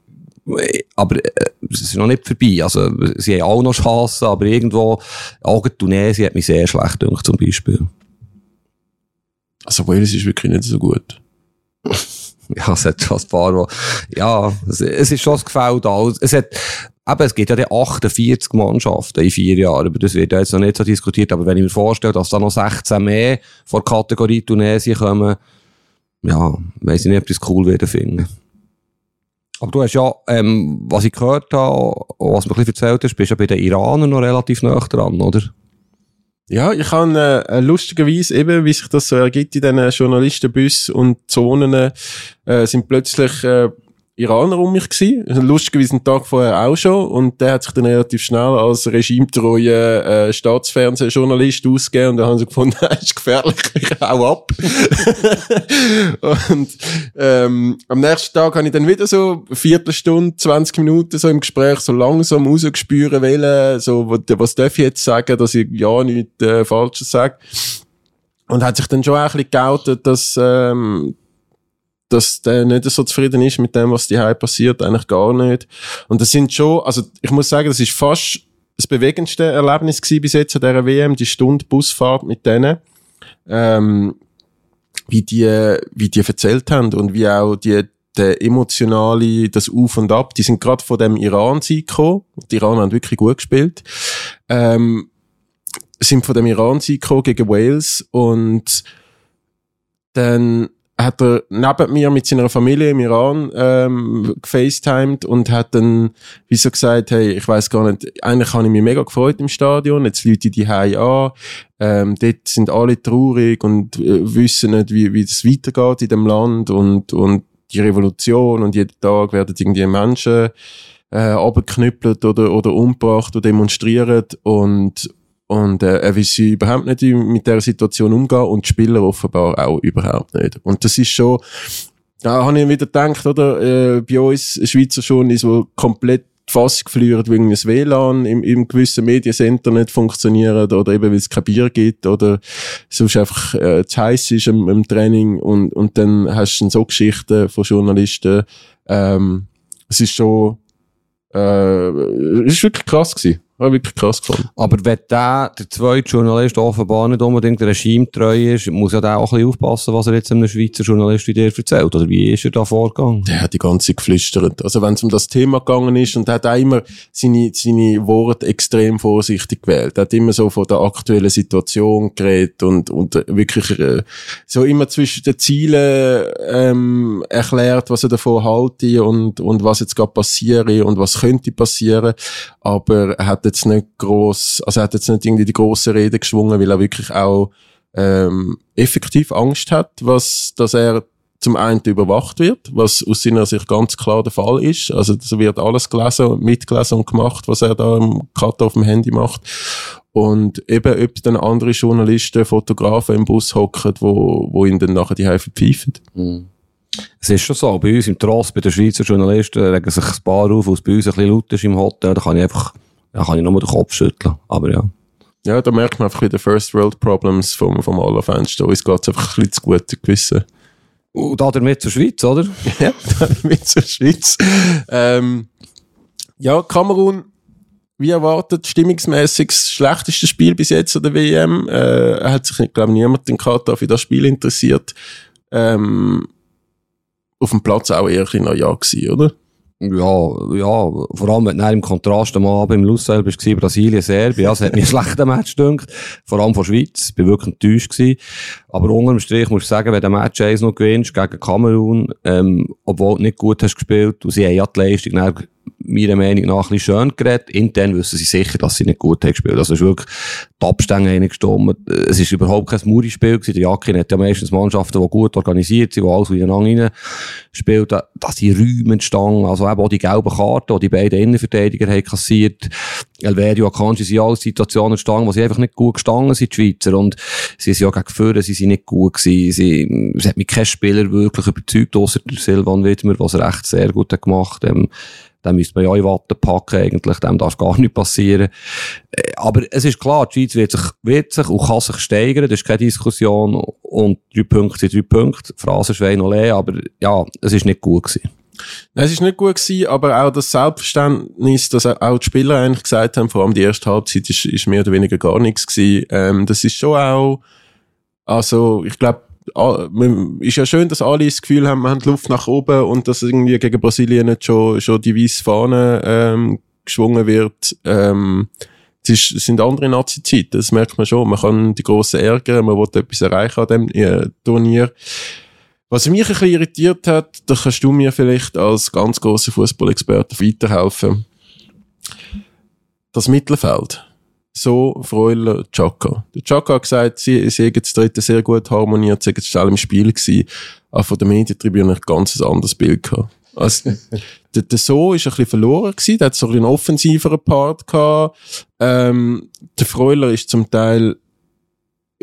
aber äh, es ist noch nicht vorbei. Also, sie haben auch noch Chancen, aber irgendwo, auch Tunesien hat mich sehr schlecht gedacht, zum Beispiel. Also Wales ist wirklich nicht so gut. Ja, es hat schon ein paar, wo, ja, es, es ist schon das Gefälle da. Es hat, eben, es gibt ja die 48 Mannschaften in vier Jahren, aber das wird ja jetzt noch nicht so diskutiert, aber wenn ich mir vorstelle, dass da noch 16 mehr vor Kategorie Tunesien kommen, ja, weiss ich nicht, ob das cool werden finden. Aber du hast ja, ähm, was ich gehört habe, was du mir ein bisschen erzählt hast, bist ja bei den Iranern noch relativ nah dran, oder? Ja, ich habe äh, lustigerweise eben, wie sich das so ergibt in diesen Journalistenbüssen und Zonen, äh, sind plötzlich äh, Iraner um mich gewesen. Lustigerweise einen Tag vorher auch schon. Und der hat sich dann relativ schnell als regimetreuer äh, Staatsfernsehjournalist ausgegeben. Und da haben sie gefunden, das ist gefährlich, ich hau ab. und ähm, am nächsten Tag habe ich dann wieder so eine Viertelstunde, 20 Minuten so im Gespräch so langsam rausgespüren wollen, so, was, was darf ich jetzt sagen, dass ich ja nichts äh, Falsches sage. Und hat sich dann schon auch ein bisschen geoutet, dass, ähm, dass der nicht so zufrieden ist mit dem, was die passiert, eigentlich gar nicht. Und das sind schon, also ich muss sagen, das ist fast das bewegendste Erlebnis bis jetzt an dieser WM, die Stunde Busfahrt mit denen. Ähm, wie die, wie die erzählt haben und wie auch die, der emotionale, das Auf und Ab, die sind gerade von dem Iran-Sieg gekommen. Die Iran haben wirklich gut gespielt. Ähm, sind von dem Iran-Sieg gekommen gegen Wales und dann hat er neben mir mit seiner Familie im Iran ähm, gefacetimed und hat dann wie so gesagt, hey, ich weiß gar nicht, eigentlich habe ich mich mega gefreut im Stadion, jetzt Leute die Hause an, ähm, dort sind alle traurig und äh, wissen nicht, wie, wie das weitergeht in dem Land und, und die Revolution und jeden Tag werden irgendwie Menschen äh, abgeknüppelt oder, oder umgebracht oder demonstriert und und äh, er weiß überhaupt nicht mit der Situation umgehen und die Spieler offenbar auch überhaupt nicht. Und das ist schon, da habe ich wieder gedacht, oder, äh, bei uns Schweizer schon ist so komplett fast geflürt wegen des WLAN im, im gewissen Mediencenter nicht funktioniert oder eben weil es kein Bier gibt oder sonst einfach äh, zu heiß ist im, im Training und, und dann hast du so Geschichten von Journalisten. Ähm, es ist schon äh, es ist wirklich krass gewesen. Habe ich wirklich krass gefunden. Aber wenn der, der zweite Journalist offenbar nicht unbedingt regimetreu ist, muss ja der auch ein bisschen aufpassen, was er jetzt einem Schweizer Journalist wie dir erzählt. Oder wie ist er da vorgegangen? Der hat die ganze Zeit geflüstert. Also wenn es um das Thema gegangen ist und er hat auch immer seine, seine Worte extrem vorsichtig gewählt. Er hat immer so von der aktuellen Situation geredet und, und wirklich äh, so immer zwischen den Zielen ähm, erklärt, was er davon halte und, und was jetzt gerade passiere und was könnte passieren. Aber er hat jetzt nicht groß, also er hat jetzt nicht irgendwie die große Rede geschwungen, weil er wirklich auch ähm, effektiv Angst hat, was, dass er zum einen überwacht wird, was aus seiner Sicht ganz klar der Fall ist. Also es wird alles gelesen mitgelesen und gemacht, was er da im Katar auf dem Handy macht. Und eben, ob dann andere Journalisten, Fotografen im Bus hocken, wo, wo ihn dann nachher die Hälfte pfeifen. Es ist schon so, bei uns im Trost, bei den Schweizer Journalisten, regen sich ein paar auf, was bei uns ein bisschen laut ist im Hotel, da kann ich einfach, da kann ich nur den Kopf schütteln. Aber ja. Ja, da merkt man einfach wieder First World Problems vom, vom aller Fenster. Uns geht's einfach ein bisschen zu gut gewissen. Und da damit zur Schweiz, oder? ja, mit zur Schweiz. Ähm, ja, Kamerun, wie erwartet, stimmungsmäßig das schlechteste Spiel bis jetzt an der WM. Äh, hat sich, glaube niemand in Katar für das Spiel interessiert. Ähm, auf dem Platz auch eher ein bisschen ja gewesen, oder? Ja, ja, vor allem, wenn du im Kontrast am Abend im Lussel bist, Brasilien, Serbien, ja, es hat mir ein schlechter Match gedünkt. Vor allem von Schweiz, ich bin wirklich enttäuscht gewesen. Aber unterm Strich muss ich sagen, wenn du Match 1 noch gewinnst gegen Kamerun, ähm, obwohl du nicht gut hast gespielt, und sie haben ja die Leistung meiner Meinung nach ein bisschen schön geredet. Intern wissen sie sicher, dass sie nicht gut haben gespielt. Also es ist wirklich die Abstände reingestorben. Es ist überhaupt kein Muri-Spiel gewesen. Der Jakin hat ja meistens Mannschaften, die gut organisiert sind, die alles ineinander rein spielen. Da, da sind Räume entstanden. Also eben auch die gelben Karten, die die beiden Innenverteidiger haben kassiert. Elverio Akanji sind alle Situationen entstanden, wo sie einfach nicht gut gestanden sind, die Schweizer. Und sie sind ja gegen Führer, sie sind nicht gut gewesen. Sie, es hat mich kein Spieler wirklich überzeugt, außer Silvan Widmer, was er echt sehr gut hat gemacht. Ähm, den müsste man ja in Watte packen, eigentlich. Dem darf gar nicht passieren. Äh, Aber es ist klar, die Schweiz wird sich, wird sich und kann sich steigern. Das ist keine Diskussion. Und drei Punkte sind drei Punkte. Phrasenschwein ole, aber ja, es ist nicht gut gewesen. Nein, es ist nicht gut gewesen, aber auch das Selbstverständnis, dass auch die Spieler eigentlich gesagt haben, vor allem die erste Halbzeit ist, ist mehr oder weniger gar nichts gewesen. Ähm, das ist schon auch, also, ich glaube, ist ja schön, dass alle das Gefühl haben, wir haben die Luft nach oben und dass irgendwie gegen Brasilien nicht schon, schon die weiße Fahne ähm, geschwungen wird. Ähm, es, ist, es sind andere Nazi-Zeiten, das merkt man schon. Man kann die Grossen ärgern, man will etwas erreichen an dem äh, Turnier. Was mich ein bisschen irritiert hat, da kannst du mir vielleicht als ganz grosser Fußballexperte weiterhelfen. Das Mittelfeld so Freuler Chaka. Der Chaka hat gesagt, sie, sie hätten das dritte sehr gut harmoniert, sie hätten schnell im Spiel gewesen, aber von der Medientribüne ein ganz anderes Bild gehabt. Also, der, der So ist ein bisschen verloren gewesen, der hat so ein einen offensiveren Part gehabt, ähm, der Freuler ist zum Teil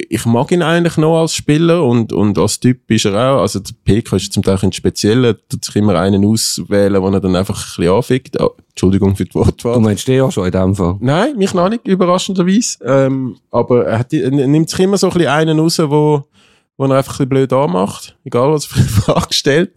ich mag ihn eigentlich noch als Spieler und, und als Typ ist er auch. Also der PK ist zum Teil ein spezieller, tut sich immer einen auswählen, wo er dann einfach ein bisschen anfickt. Oh, Entschuldigung für die Wortwahl. Du meinst den auch schon in dem Fall? Nein, mich noch nicht, überraschenderweise. Ähm, aber er, hat, er nimmt sich immer so ein bisschen einen raus, wo, wo er einfach ein bisschen blöd anmacht, egal was er für eine Frage stellt.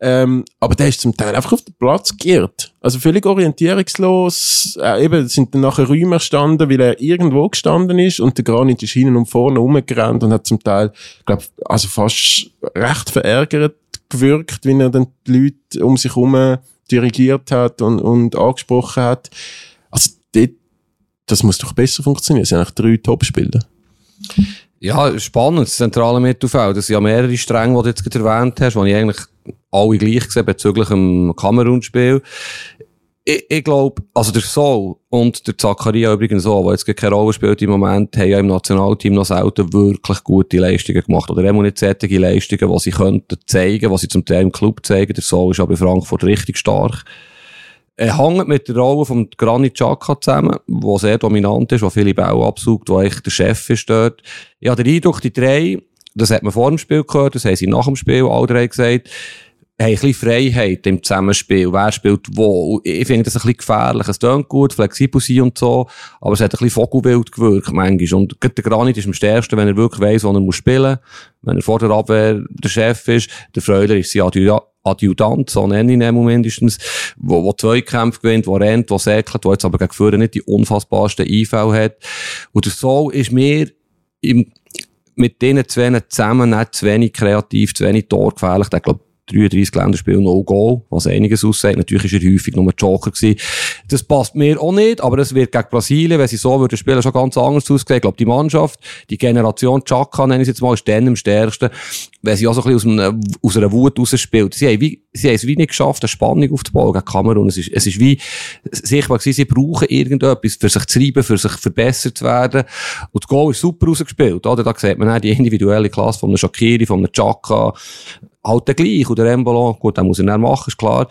Ähm, aber der ist zum Teil einfach auf den Platz geirrt. Also völlig orientierungslos. Äh, eben sind dann nachher Räume gestanden, weil er irgendwo gestanden ist und der Granit ist hinten und vorne rumgerannt und hat zum Teil, glaube also fast recht verärgert gewirkt, wenn er dann die Leute um sich herum dirigiert hat und, und angesprochen hat. Also dort, das muss doch besser funktionieren. Es sind eigentlich drei Top-Spieler. Ja, spannend, das zentrale Mittelfeld. Das sind ja mehrere Stränge, die du jetzt gerade erwähnt hast, die ich eigentlich alle gleich gesehen bezüglich dem Kamerun-Spiel. Ich, ich glaube, also der Sol und der Zakaria übrigens auch, der jetzt keine Rolle spielt im Moment, haben ja im Nationalteam noch selten wirklich gute Leistungen gemacht. Oder immer nicht solche Leistungen, die sie könnten zeigen, was sie zum Teil im Club zeigen. Der Sol ist aber in Frankfurt richtig stark. Er hängt mit der Rolle von Granit Xhaka zusammen, der sehr dominant ist, der viele Bälle absaugt, der eigentlich der Chef ist dort. Ich habe den Eindruck, die drei, das hat man vor dem Spiel gehört, das haben sie nach dem Spiel alle drei gesagt, haben ein bisschen Freiheit im Zusammenspiel. Wer spielt wo? Ich finde das ein bisschen gefährlich. Es klingt gut, flexibel sein und so, aber es hat ein bisschen Vogelwild gewirkt manchmal. Und der Granit ist am stärksten, wenn er wirklich weiss, wo er muss spielen muss. Wenn er vor der Abwehr der Chef ist. Der Freuler ist sein Adjutant, so nenne ich ihn mindestens, wo, wo zwei Kämpfe gewinnt, wo rennt, wo säckelt, wo jetzt aber gegen Führer nicht die unfassbarsten IV hat. Und Soul ist mir im, mit diesen zwei zusammen nicht zu wenig kreativ, zu wenig torgefährlich. Ich glaube, 33 Länderspiele no Goal, was einiges aussagt. Natürlich ist er häufig nur Joker gewesen. Das passt mir auch nicht, aber es wird gegen Brasilien, wenn sie so würden spielen, schon ganz anders aussehen. Ich glaube, die Mannschaft, die Generation Chaka, nenne ich es jetzt mal, ist dann am stärksten, wenn sie auch so ein bisschen aus, einem, aus einer Wut rausspielt. Sie haben, sie haben es wie nicht geschafft, eine Spannung aufzubauen gegen Kamerun. Es ist, es ist wie sichtbar gewesen, sie brauchen irgendetwas, für sich zu reiben, für sich verbessert zu werden. Und das Goal ist super rausgespielt, oder? Da sieht man auch die individuelle Klasse von einem Shakiri, von einem Chaka, halt gleich. Und der Embolo, gut, den muss er dann machen, ist klar.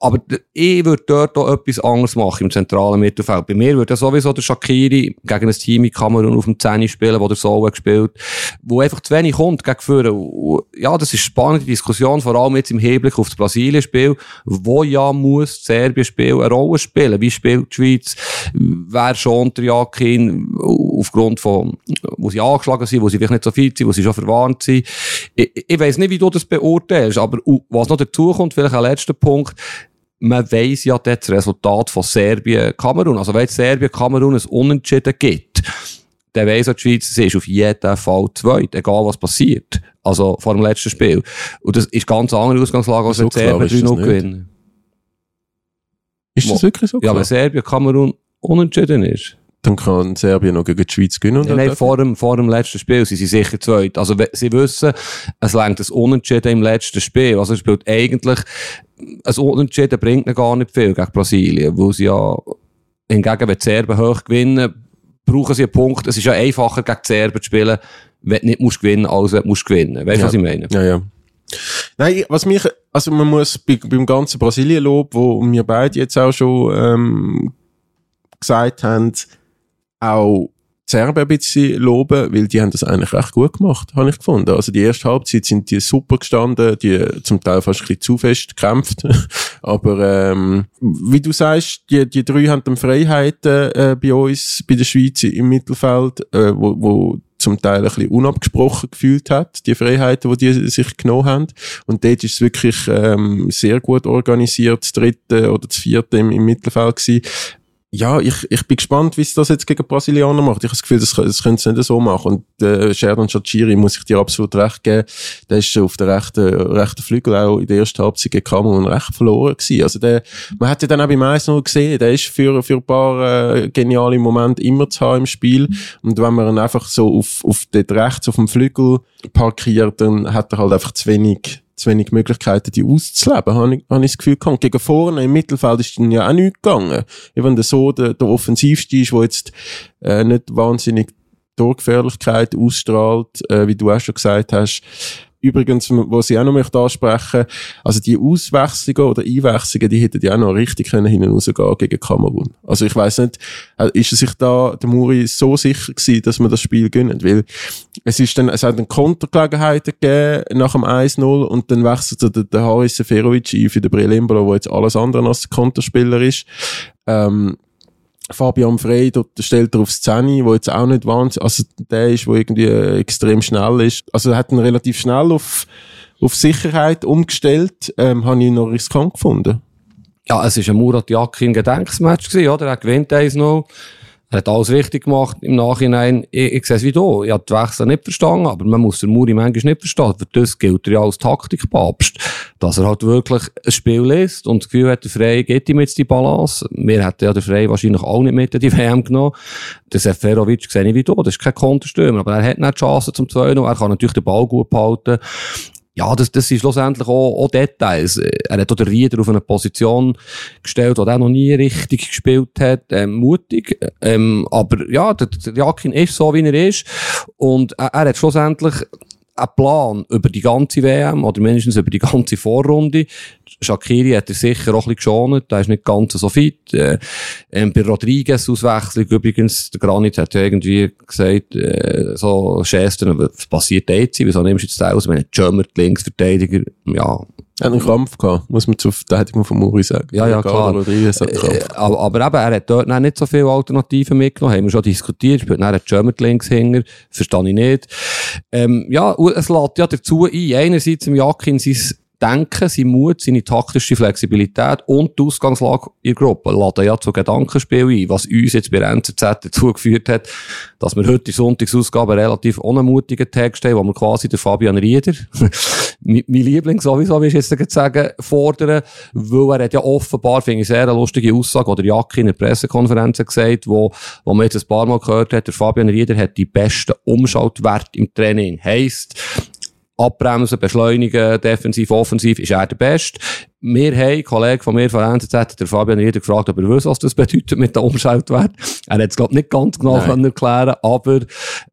Aber ich würde dort auch etwas anderes machen im zentralen Mittelfeld. Bei mir würde sowieso der Shakiri gegen ein Team in Kamerun auf dem 10 spielen, wo der Soul gespielt wo einfach zu wenig kommt gegen Führer. Ja, das ist eine spannende Diskussion, vor allem jetzt im Hinblick auf das Brasilien-Spiel, wo ja muss Serbien-Spiel eine Rolle spielen. Wie spielt die Schweiz? Wer schon der Jakin aufgrund von, wo sie angeschlagen sind, wo sie vielleicht nicht so fit sind, wo sie schon verwarnt sind. Ich, ich weiss nicht, wie du das beurteilst, aber was noch dazu kommt, vielleicht ein letzter Punkt, man weiss ja das Resultat von Serbien-Kamerun. Also wenn Serbien-Kamerun ein Unentschieden gibt, dann weiss auch die Schweiz, sie ist auf jeden Fall zweit, egal was passiert. Also vor dem letzten Spiel. Und das ist ganz andere Ausgangslage, als wenn So Serbien ist das 3-0 nicht. gewinnen. Ist das wirklich so? Ja, klar? wenn Serbien-Kamerun unentschieden ist. Dann kann Serbien noch gegen die Schweiz gewinnen. und Nein, vor dem, vor dem letzten Spiel sind sie sicher zweit. Also, sie wissen, es längt das Unentschieden im letzten Spiel. Also, es spielt eigentlich, ein Unentschieden bringt ihnen gar nicht viel gegen Brasilien, weil sie ja, hingegen, wenn die Serben hoch gewinnen, brauchen sie einen Punkt. Es ist ja einfacher, gegen die Serben zu spielen, wenn du nicht musst gewinnen, als wenn du musst gewinnen. Weißt du, Ja. was ich meine? Ja, ja. Nein, was mich, also man muss bei, beim ganzen Brasilien-Lob, wo wir beide jetzt auch schon ähm, gesagt haben, auch die Serben ein bisschen loben, weil die haben das eigentlich recht gut gemacht, habe ich gefunden. Also die erste Halbzeit sind die super gestanden, die zum Teil fast ein bisschen zu fest gekämpft. Aber ähm, wie du sagst, die, die drei haben dann Freiheiten äh, bei uns, bei der Schweiz im Mittelfeld, äh, wo, wo zum Teil ein bisschen unabgesprochen gefühlt hat, die Freiheiten, die die sich genommen haben. Und dort ist es wirklich ähm, sehr gut organisiert, das dritte oder das vierte im, im Mittelfeld gewesen. Ja, ich, ich bin gespannt, wie es das jetzt gegen Brasilianer macht. Ich habe das Gefühl, das, das können sie nicht so machen. Und äh, Sheridan Shachiri muss ich dir absolut recht geben. Der ist auf der rechten, rechten Flügel auch in der ersten Halbzeit gegen Kamerun recht verloren gewesen. Also der, man hat ja dann auch beim 1 gesehen, der ist für, für ein paar äh, geniale Momente immer zu haben im Spiel. Und wenn man ihn einfach so auf, auf dort rechts auf dem Flügel parkiert, dann hat er halt einfach zu wenig, zu wenig Möglichkeiten, die auszuleben, habe ich, habe ich das Gefühl gehabt. Gegen vorne im Mittelfeld ist dann ja auch nichts gegangen. Eben der so der, der offensivste ist, der jetzt äh, nicht wahnsinnig Torgefährlichkeit ausstrahlt, äh, wie du auch schon gesagt hast. Übrigens, was ich auch noch möchte ansprechen, also die Auswechslungen oder Einwechslungen, die hätten ja auch noch richtig können hinten rausgehen gegen Kamerun. Also ich weiß nicht, äh, ist er sich da, der Muri, so sicher gewesen, dass wir das Spiel gewinnen? Weil es ist dann, es hat dann Kontergelegenheiten gegeben nach dem 1-0 und dann wechselt der, der Haris Seferovic ein für den Brelimbolo, der jetzt alles andere als Konterspieler ist. Ähm, Fabian Frey, dort stellt er aufs 10, wo jetzt auch nicht wahnsinnig, also der ist, wo irgendwie äh, extrem schnell ist. Also er hat ihn relativ schnell auf, auf Sicherheit umgestellt, ähm, habe ich noch riskant gefunden. Ja, es war ein Murat Yakin Gedenksmatch gewesen, oder? Er gewinnt 1-0. Er hat alles richtig gemacht im Nachhinein. Ich, ich sehe es wie du. Ich habe die Wechsel nicht verstanden, aber man muss den Muri manchmal nicht verstehen. Für das gilt er ja als Taktikpapst. Dass er halt wirklich ein Spiel liest und das Gefühl hat, der Frey geht ihm jetzt die Balance. Wir hätten ja den Frey wahrscheinlich auch nicht mit in die WM genommen. Der Seferovic sehe ich wie du. Das ist kein Konterstürmer, aber er hat nicht die Chance zum 2 Er kann natürlich den Ball gut behalten. Ja, das, das sind schlussendlich auch, auch Details. Er hat auch den Rieder auf eine Position gestellt, die er noch nie richtig gespielt hat. Ähm, mutig. Ähm, aber ja, der, der Jakin ist so, wie er ist. Und er, er hat schlussendlich einen Plan über die ganze WM oder mindestens über die ganze Vorrunde. Shakiri hat er sicher auch ein bisschen geschont, der ist nicht ganz so fit. Äh, ähm, bei Rodriguez Auswechslung übrigens, der Granit hat ja irgendwie gesagt, äh, so Schästern, was passiert jetzt, wieso nimmst du jetzt den aus, wenn ein Jömmert Linksverteidiger, ja, Er hat einen Krampf gehabt, muss man zur Verteidigung von Muri sagen. Ja, ja, klar. Äh, aber, aber eben, er hat dort nicht so viele Alternativen mitgenommen, haben wir schon diskutiert, spielt dann einen German Linkshinger, verstehe ich nicht. Ähm, ja, es lädt ja dazu ein, einerseits im Jakin sein Denken, sein Mut, seine taktische Flexibilität und die Ausgangslage in der Gruppe laden ja zu Gedankenspiel ein, was uns jetzt bei NZZ dazu geführt hat, dass wir heute die Sonntagsausgabe relativ unmutigen Text haben, wo wir quasi den Fabian Rieder, mein Liebling sowieso, wie ich jetzt sagen, fordern, weil er hat ja offenbar, finde ich, sehr eine lustige Aussage, oder Jacke in der Pressekonferenz gesagt, wo, wo man jetzt ein paar Mal gehört hat, der Fabian Rieder hat die besten Umschaltwerte im Training. Heisst, abbremsen, beschleunigen, defensiv, offensiv, ist er der Beste. Wir haben, ein Kollege von mir von NZZ, der Fabian Rieder gefragt, ob er weiß, was das bedeutet mit der Umschaltwert. Er hat es, glaube nicht ganz genau können erklären aber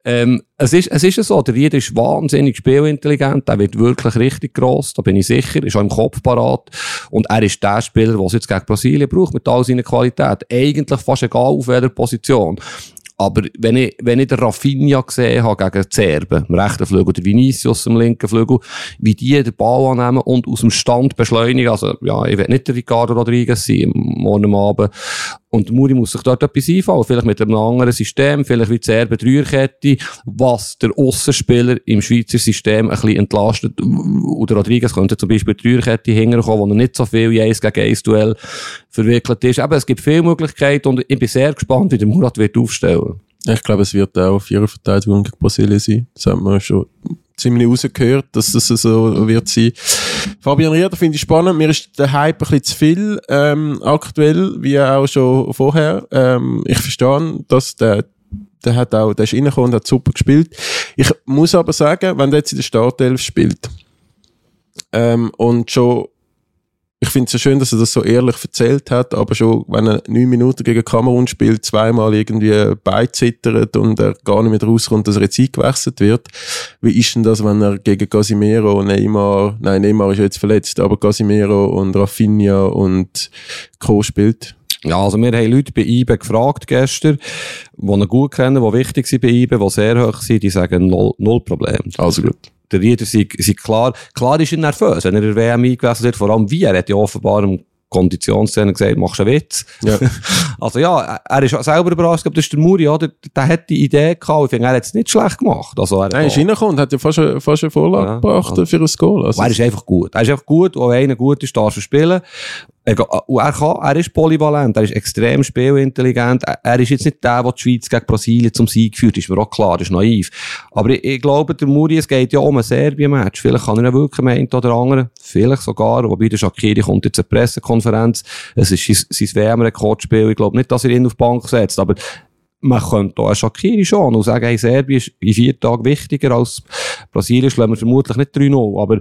ähm, es ist, es ist so, der Rieder ist wahnsinnig spielintelligent, er wird wirklich richtig gross, da bin ich sicher, ist auch im Kopf parat und er ist der Spieler, der es jetzt gegen Brasilien braucht, mit all seiner Qualität. Eigentlich fast egal auf welcher Position. Aber wenn ich, wenn ich den Rafinha gesehen habe gegen die Serben, im rechten Flügel, oder Vinicius im linken Flügel, wie die den Ball annehmen und aus dem Stand beschleunigen, also, ja, ich will nicht der Ricardo Rodriguez sein, morgen Abend. Und Muri muss sich dort etwas einfallen. Vielleicht mit einem anderen System, vielleicht wie die Serben Dreierkette, was der Aussenspieler im Schweizer System ein bisschen entlastet. Oder Rodriguez könnte zum Beispiel Dreierkette hinterkommen, wo er nicht so viel Eis gegen Eis Duell verwickelt ist. Aber es gibt viele Möglichkeiten und ich bin sehr gespannt, wie der Murat wird aufstellen. Ich glaube, es wird auch auf ihrer Verteidigung gegen Brasilien sein. Das haben wir schon ziemlich rausgehört, dass das so wird sein. Fabian Rieder finde ich spannend. Mir ist der Hype ein bisschen zu viel ähm, aktuell, wie auch schon vorher. Ähm, ich verstehe, dass der der hat auch, der ist reingekommen und hat super gespielt. Ich muss aber sagen, wenn der jetzt in der Startelf spielt ähm, und schon ich finde es so schön, dass er das so ehrlich erzählt hat, aber schon, wenn er neun Minuten gegen Kamerun spielt, zweimal irgendwie beizittert und er gar nicht mehr rauskommt, dass er jetzt eingewechselt wird. Wie ist denn das, wenn er gegen Casimiro, Neymar, nein, Neymar ist jetzt verletzt, aber Casimiro und Rafinha und Co. spielt? Ja, also wir haben Leute bei IBE gefragt gestern, die ihn gut kennen, die wichtig sind bei IBE, die sehr hoch sind, die sagen null, null Problem. Also gut der Rieder sei, sei klar, klar ist er nervös, wenn er in der WM eingewechselt wird, vor allem wie, er hat ja offenbar im Konditionsszene gesagt, machst du einen Witz. Ja. also ja, er ist selber überrascht, das ist der Muri, oder? Der hat die Idee gehabt, ich finde, er hat es nicht schlecht gemacht. Also er Nein, er ist reingekommen hat ja fast, eine, fast eine Vorlage ja, gebracht also. für ein Goal. Also er ist einfach gut. Er ist einfach gut, und wenn einer gut ist, darfst du spielen. Und er, kann, er ist polyvalent, er ist extrem spielintelligent. Er ist jetzt nicht der, der die Schweiz gegen Brasilien zum Sieg führt, ist mir auch klar, ist naiv. Aber ich, ich glaube, der Muri, es geht ja um ein Serbien-Match. Vielleicht kann er ja wirklich einen oder anderen, vielleicht sogar, wobei der Shakiri kommt jetzt eine Pressekonferenz, es ist sein, sein WM-Rekordspiel. Ich glaube nicht, dass er ihn auf die Bank setzt, aber man könnte auch Shakiri schon und sagen, hey, Serbien ist in vier Tagen wichtiger als Brasilien, schlagen wir vermutlich nicht 3-0. Aber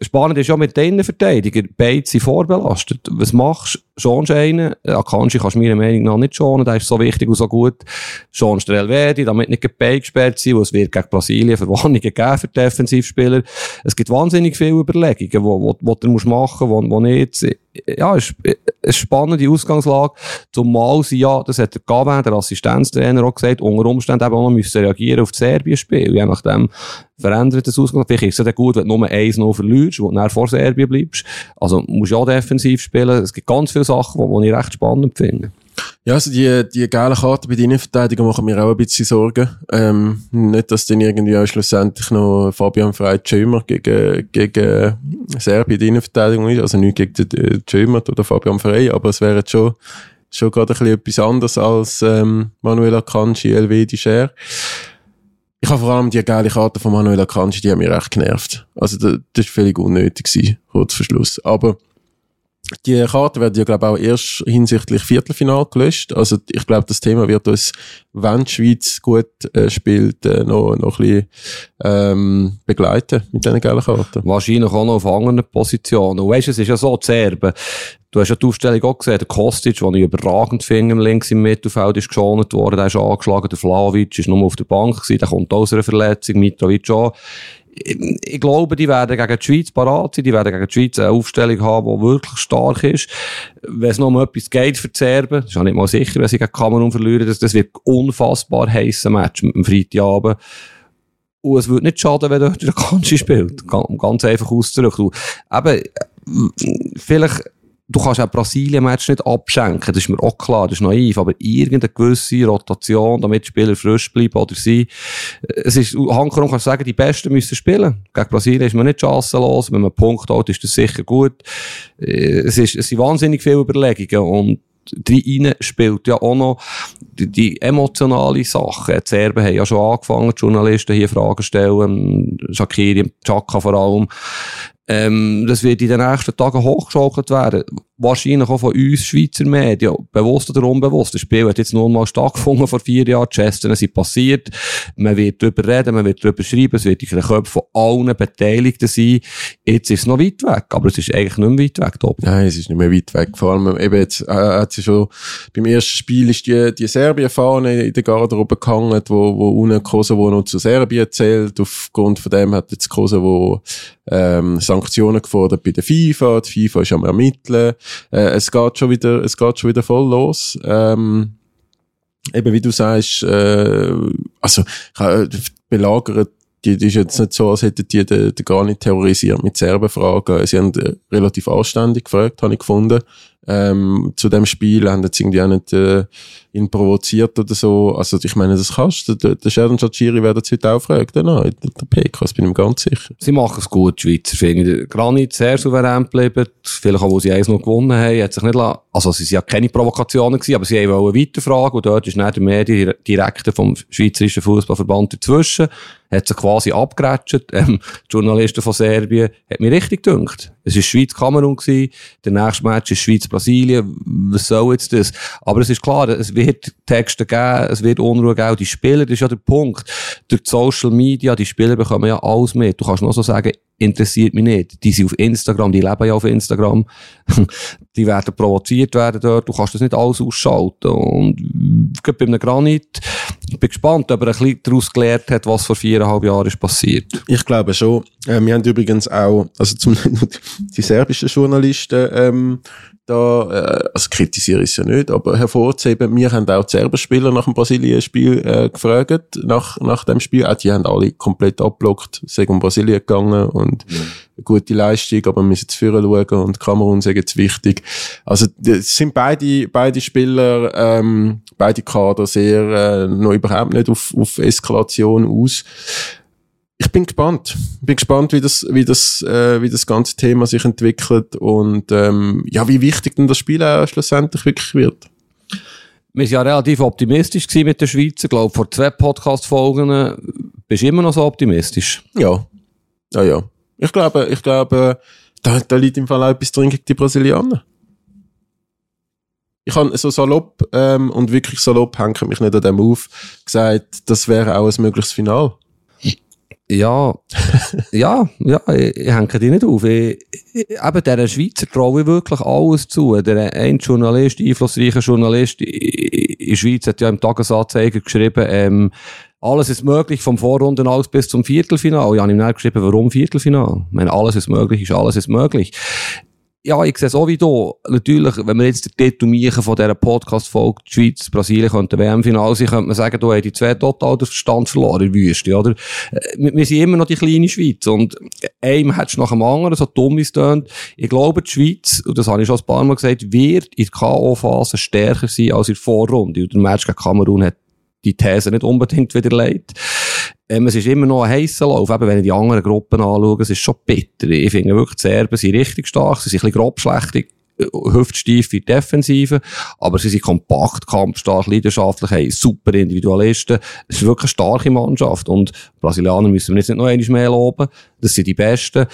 spannend ist ja mit den Innenverteidigern, beide sind vorbelastet. Was machst du? Schonst einen? Akanji kannst du meiner Meinung nach nicht schonen, der ist so wichtig und so gut. Schonst du Elvedi, damit nicht Bein gesperrt sein, weil es wird gegen Brasilien Verwarnungen geben für die Defensivspieler. Es gibt wahnsinnig viele Überlegungen, die wo, wo, du musst machen musst, wo, wo nicht. Ja, es ist eine spannende Ausgangslage. Zumal sie ja, das hat der Gavin, der Assistenztrainer, auch gesagt, unter Umständen eben auch noch müssen reagieren auf das Serbien-Spiel. Je nachdem verändert das Ausgang. Vielleicht ist es ja gut, wenn du nur 1-0 verlierst, wo du dann vor Serbien bleibst. Also, musst du ja defensiv spielen. Es gibt ganz viele Sachen, die, ich recht spannend finde. Ja, also die, die geile Karte bei den Innenverteidigern machen mir auch ein bisschen Sorgen. Ähm, nicht, dass dann irgendwie auch schlussendlich noch Fabian Frey Schömer gegen, gegen Serbien die Innenverteidigung ist. Also nicht gegen den Schömer oder Fabian Frey, aber es wäre schon, schon gerade ein bisschen etwas anderes als ähm, Manuel Akanji, Elvedi Scher. Ich habe vor allem die geile Karte von Manuel Akanji, die haben mich recht genervt. Also das, das ist völlig unnötig gewesen, kurz vor Schluss. Aber die Karte wird ja, glaube ich, auch erst hinsichtlich Viertelfinal gelöscht. Also ich glaube, das Thema wird uns, wenn die Schweiz gut äh, spielt, äh, noch, noch ein bisschen ähm, begleiten mit diesen geilen Karten. Wahrscheinlich auch noch auf anderen Positionen. Und weißt, es ist ja so, die Serben, du hast ja die Aufstellung auch gesehen, der Kostic, den ich überragend finde, links im Mittelfeld ist geschont worden, der ist angeschlagen, der Flavic ist nur auf der Bank gewesen, der kommt aus einer Verletzung, Mitrovic auch ich glaube, die werden gegen die Schweiz parat sein, die werden gegen die Schweiz eine Aufstellung haben, die wirklich stark ist. Wenn es noch um etwas geht für Serben, ist auch nicht mal sicher, wenn sie gegen Kamerun verlieren, das, das wird unfassbar heißer Match dem Freitagabend. Und es würde nicht schaden, wenn dort der Kanji spielt. Ganz einfach auszudrücken. Eben, vielleicht du kannst auch Brasilien-Match nicht abschenken, das ist mir auch klar, das ist naiv, aber irgendeine gewisse Rotation, damit Spieler frisch bleiben oder sie. Es ist, Hankerum kannst sagen, die Besten müssen spielen. Gegen Brasilien ist man nicht chancenlos, wenn man Punkt hat, ist das sicher gut. Äh, es, ist, es sind wahnsinnig viele Überlegungen und rein spielt ja auch noch die, die emotionale Sache. Die Serben haben ja schon angefangen, die Journalisten hier Fragen stellen, Shakiri, Chaka vor allem. Ähm, das wird in den nächsten Tagen hochgeschaukelt werden. Wahrscheinlich auch von uns Schweizer Medien, bewusst oder unbewusst. Das Spiel hat jetzt nur mal stattgefunden vor vier Jahren. Die Gesten sind passiert. Man wird darüber reden, man wird darüber schreiben. Es wird in den Köpfen von allen Beteiligten sein. Jetzt ist es noch weit weg, aber es ist eigentlich nicht mehr weit weg. Top. Nein, es ist nicht mehr weit weg. Vor allem eben jetzt äh, hat sie schon beim ersten Spiel ist die, die Serbien-Fahne in der Garderobe gehangen, wo, wo unten Kosovo noch zu Serbien zählt. Aufgrund von dem hat jetzt Kosovo ähm, Sanktionen gefordert bei der FIFA. Die FIFA ist am ermitteln. Äh, es geht schon wieder, es geht schon wieder voll los. Ähm, eben wie du sagst, äh, also äh, belagert die, die ist jetzt nicht so, als hätten die den, den gar nicht terrorisiert mit Serbenfragen. Sie haben äh, relativ anständig gefragt, habe ich gefunden ähm, zu dem Spiel, haben jetzt irgendwie auch nicht äh, ihn provoziert oder so. Also ich meine, das kannst du. Der, der Sheldon Chachiri wird jetzt heute auch fragen, der, der PK, das bin ich mir ganz sicher. Sie machen es gut, die Schweizer, finde ich. Granit sehr souverän geblieben, vielleicht auch, wo sie eins noch gewonnen haben, hat sich nicht la also es sind ja keine Provokationen gewesen, aber sie wollen weiterfragen und dort ist nicht der Mediendirektor vom Schweizerischen Fußballverband dazwischen, hat sich quasi abgeratscht. Ähm, die Journalisten von Serbien hat mir richtig gedünkt. Es war Schweiz-Kamerun der nächste Match ist Schweiz-Brasilien. Was soll jetzt das? Aber es ist klar, es wird Texte geben, es wird Unruhe geben. Die Spieler, das ist ja der Punkt. Durch die Social Media, die Spieler bekommen ja alles mit. Du kannst nur so sagen, interessiert mich nicht. Die sind auf Instagram, die leben ja auf Instagram. die werden provoziert werden dort. Du kannst das nicht alles ausschalten. Und gerade bei einem Granit, ich bin gespannt, ob er ein bisschen daraus gelernt hat, was vor viereinhalb Jahren ist passiert. Ich glaube schon. Äh, wir haben übrigens auch, also zum, die serbischen Journalisten, ähm, da, äh, also kritisiere ich es ja nicht, aber hervorzuheben, wir haben auch die Serbenspieler nach dem Brasilien-Spiel äh, gefragt, nach, nach dem Spiel. Auch die haben alle komplett abblockt, sind um Brasilien gegangen und mhm. gute Leistung, aber wir müssen jetzt führen schauen und Kamerun sagen jetzt wichtig. Also, es sind beide, beide Spieler, ähm, beide Kader sehr, äh, noch überhaupt nicht auf, auf Eskalation aus ich bin gespannt. Bin gespannt, wie das, wie das, äh, wie das ganze Thema sich entwickelt und ähm, ja, wie wichtig denn das Spiel auch schlussendlich wirklich wird. Wir waren ja relativ optimistisch mit der Schweiz. Ich glaube, vor zwei Podcast-Folgen bist du immer noch so optimistisch. Ja. Ja, ja. Ich glaube, ich glaube, da, da liegt im Fall auch etwas drin gegen die Brasilianer. Ich habe so salopp, ähm, und wirklich salopp, hängt mich nicht an dem auf, gesagt, das wäre auch ein mögliches Final. Ja, ja, ja, ich, ich hänge die nicht auf. Ich, ich, eben dieser Schweizer traue ich wirklich alles zu. Der ein Journalist, einflussreicher Journalist in der Schweiz hat ja im Tagesanzeiger geschrieben, ähm, alles ist möglich vom Vorrunden aus bis zum Viertelfinal. Ich habe ihm dann geschrieben, warum Viertelfinal? Ich meine, alles ist möglich, ist alles ist möglich ja, ich sehe es auch wie du. Natürlich, wenn wir jetzt den Titel von dieser Podcast-Folge, die Schweiz, Brasilien könnte WM-Final sein, könnte man sagen, du hast die zwei total den Verstand verloren in der Wüste, oder? Äh, wir, wir sind immer noch die kleine Schweiz und einem hat es nach dem anderen, so dumm wie es tönt. Ich glaube, die Schweiz, und das habe ich schon ein paar Mal gesagt, wird in der K.O.-Phase stärker sein als in der Vorrunde. Und der Match gegen Kamerun hat die These nicht unbedingt widerlegt. Ähm, es ist immer noch ein heißer Lauf. Eben, wenn ich die anderen Gruppen anschaue, es ist schon bitter. Ich finde wirklich, die Serben sind richtig stark. Sie sind ein bisschen grobschlächtig äh, hüftsteif in Defensive, aber sie sind kompakt, kampfstark, leidenschaftlich, haben super Individualisten. Es ist wirklich eine starke Mannschaft und Brasilianer müssen wir jetzt nicht noch einmal mehr loben. Das sind die Besten.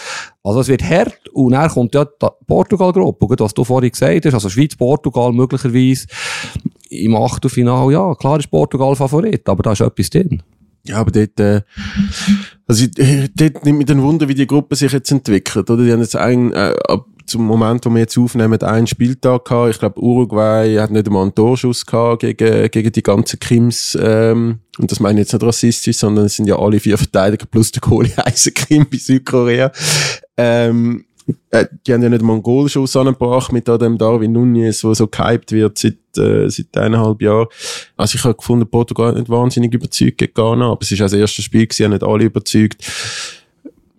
Also es wird hart und dann kommt ja die Portugal-Gruppe, was du vorhin gesagt hast, also Schweiz-Portugal möglicherweise im Achtelfinale, ja, klar ist Portugal Favorit, aber da ist etwas drin. Ja, aber dort, äh, also, äh, dort nimmt mich dann Wunder, wie die Gruppe sich jetzt entwickelt, oder? Die haben jetzt ein, äh, ab zum Moment, wo wir jetzt aufnehmen, einen Spieltag gehabt. Ich glaube, Uruguay hat nicht einmal einen Torschuss gehabt gegen, gegen die ganzen Krims, ähm, und das meine ich jetzt nicht rassistisch, sondern es sind ja alle vier Verteidiger plus der Kohle heißen Krim bei Südkorea. Ähm, äh, die haben ja nicht Goalschuss angebracht mit dem Darwin Nunez, der so gehypt wird seit, äh, seit eineinhalb Jahren. Also ich habe gefunden, Portugal nicht wahnsinnig überzeugt gegen Ghana, aber es ist das erste Spiel gewesen, nicht alle überzeugt.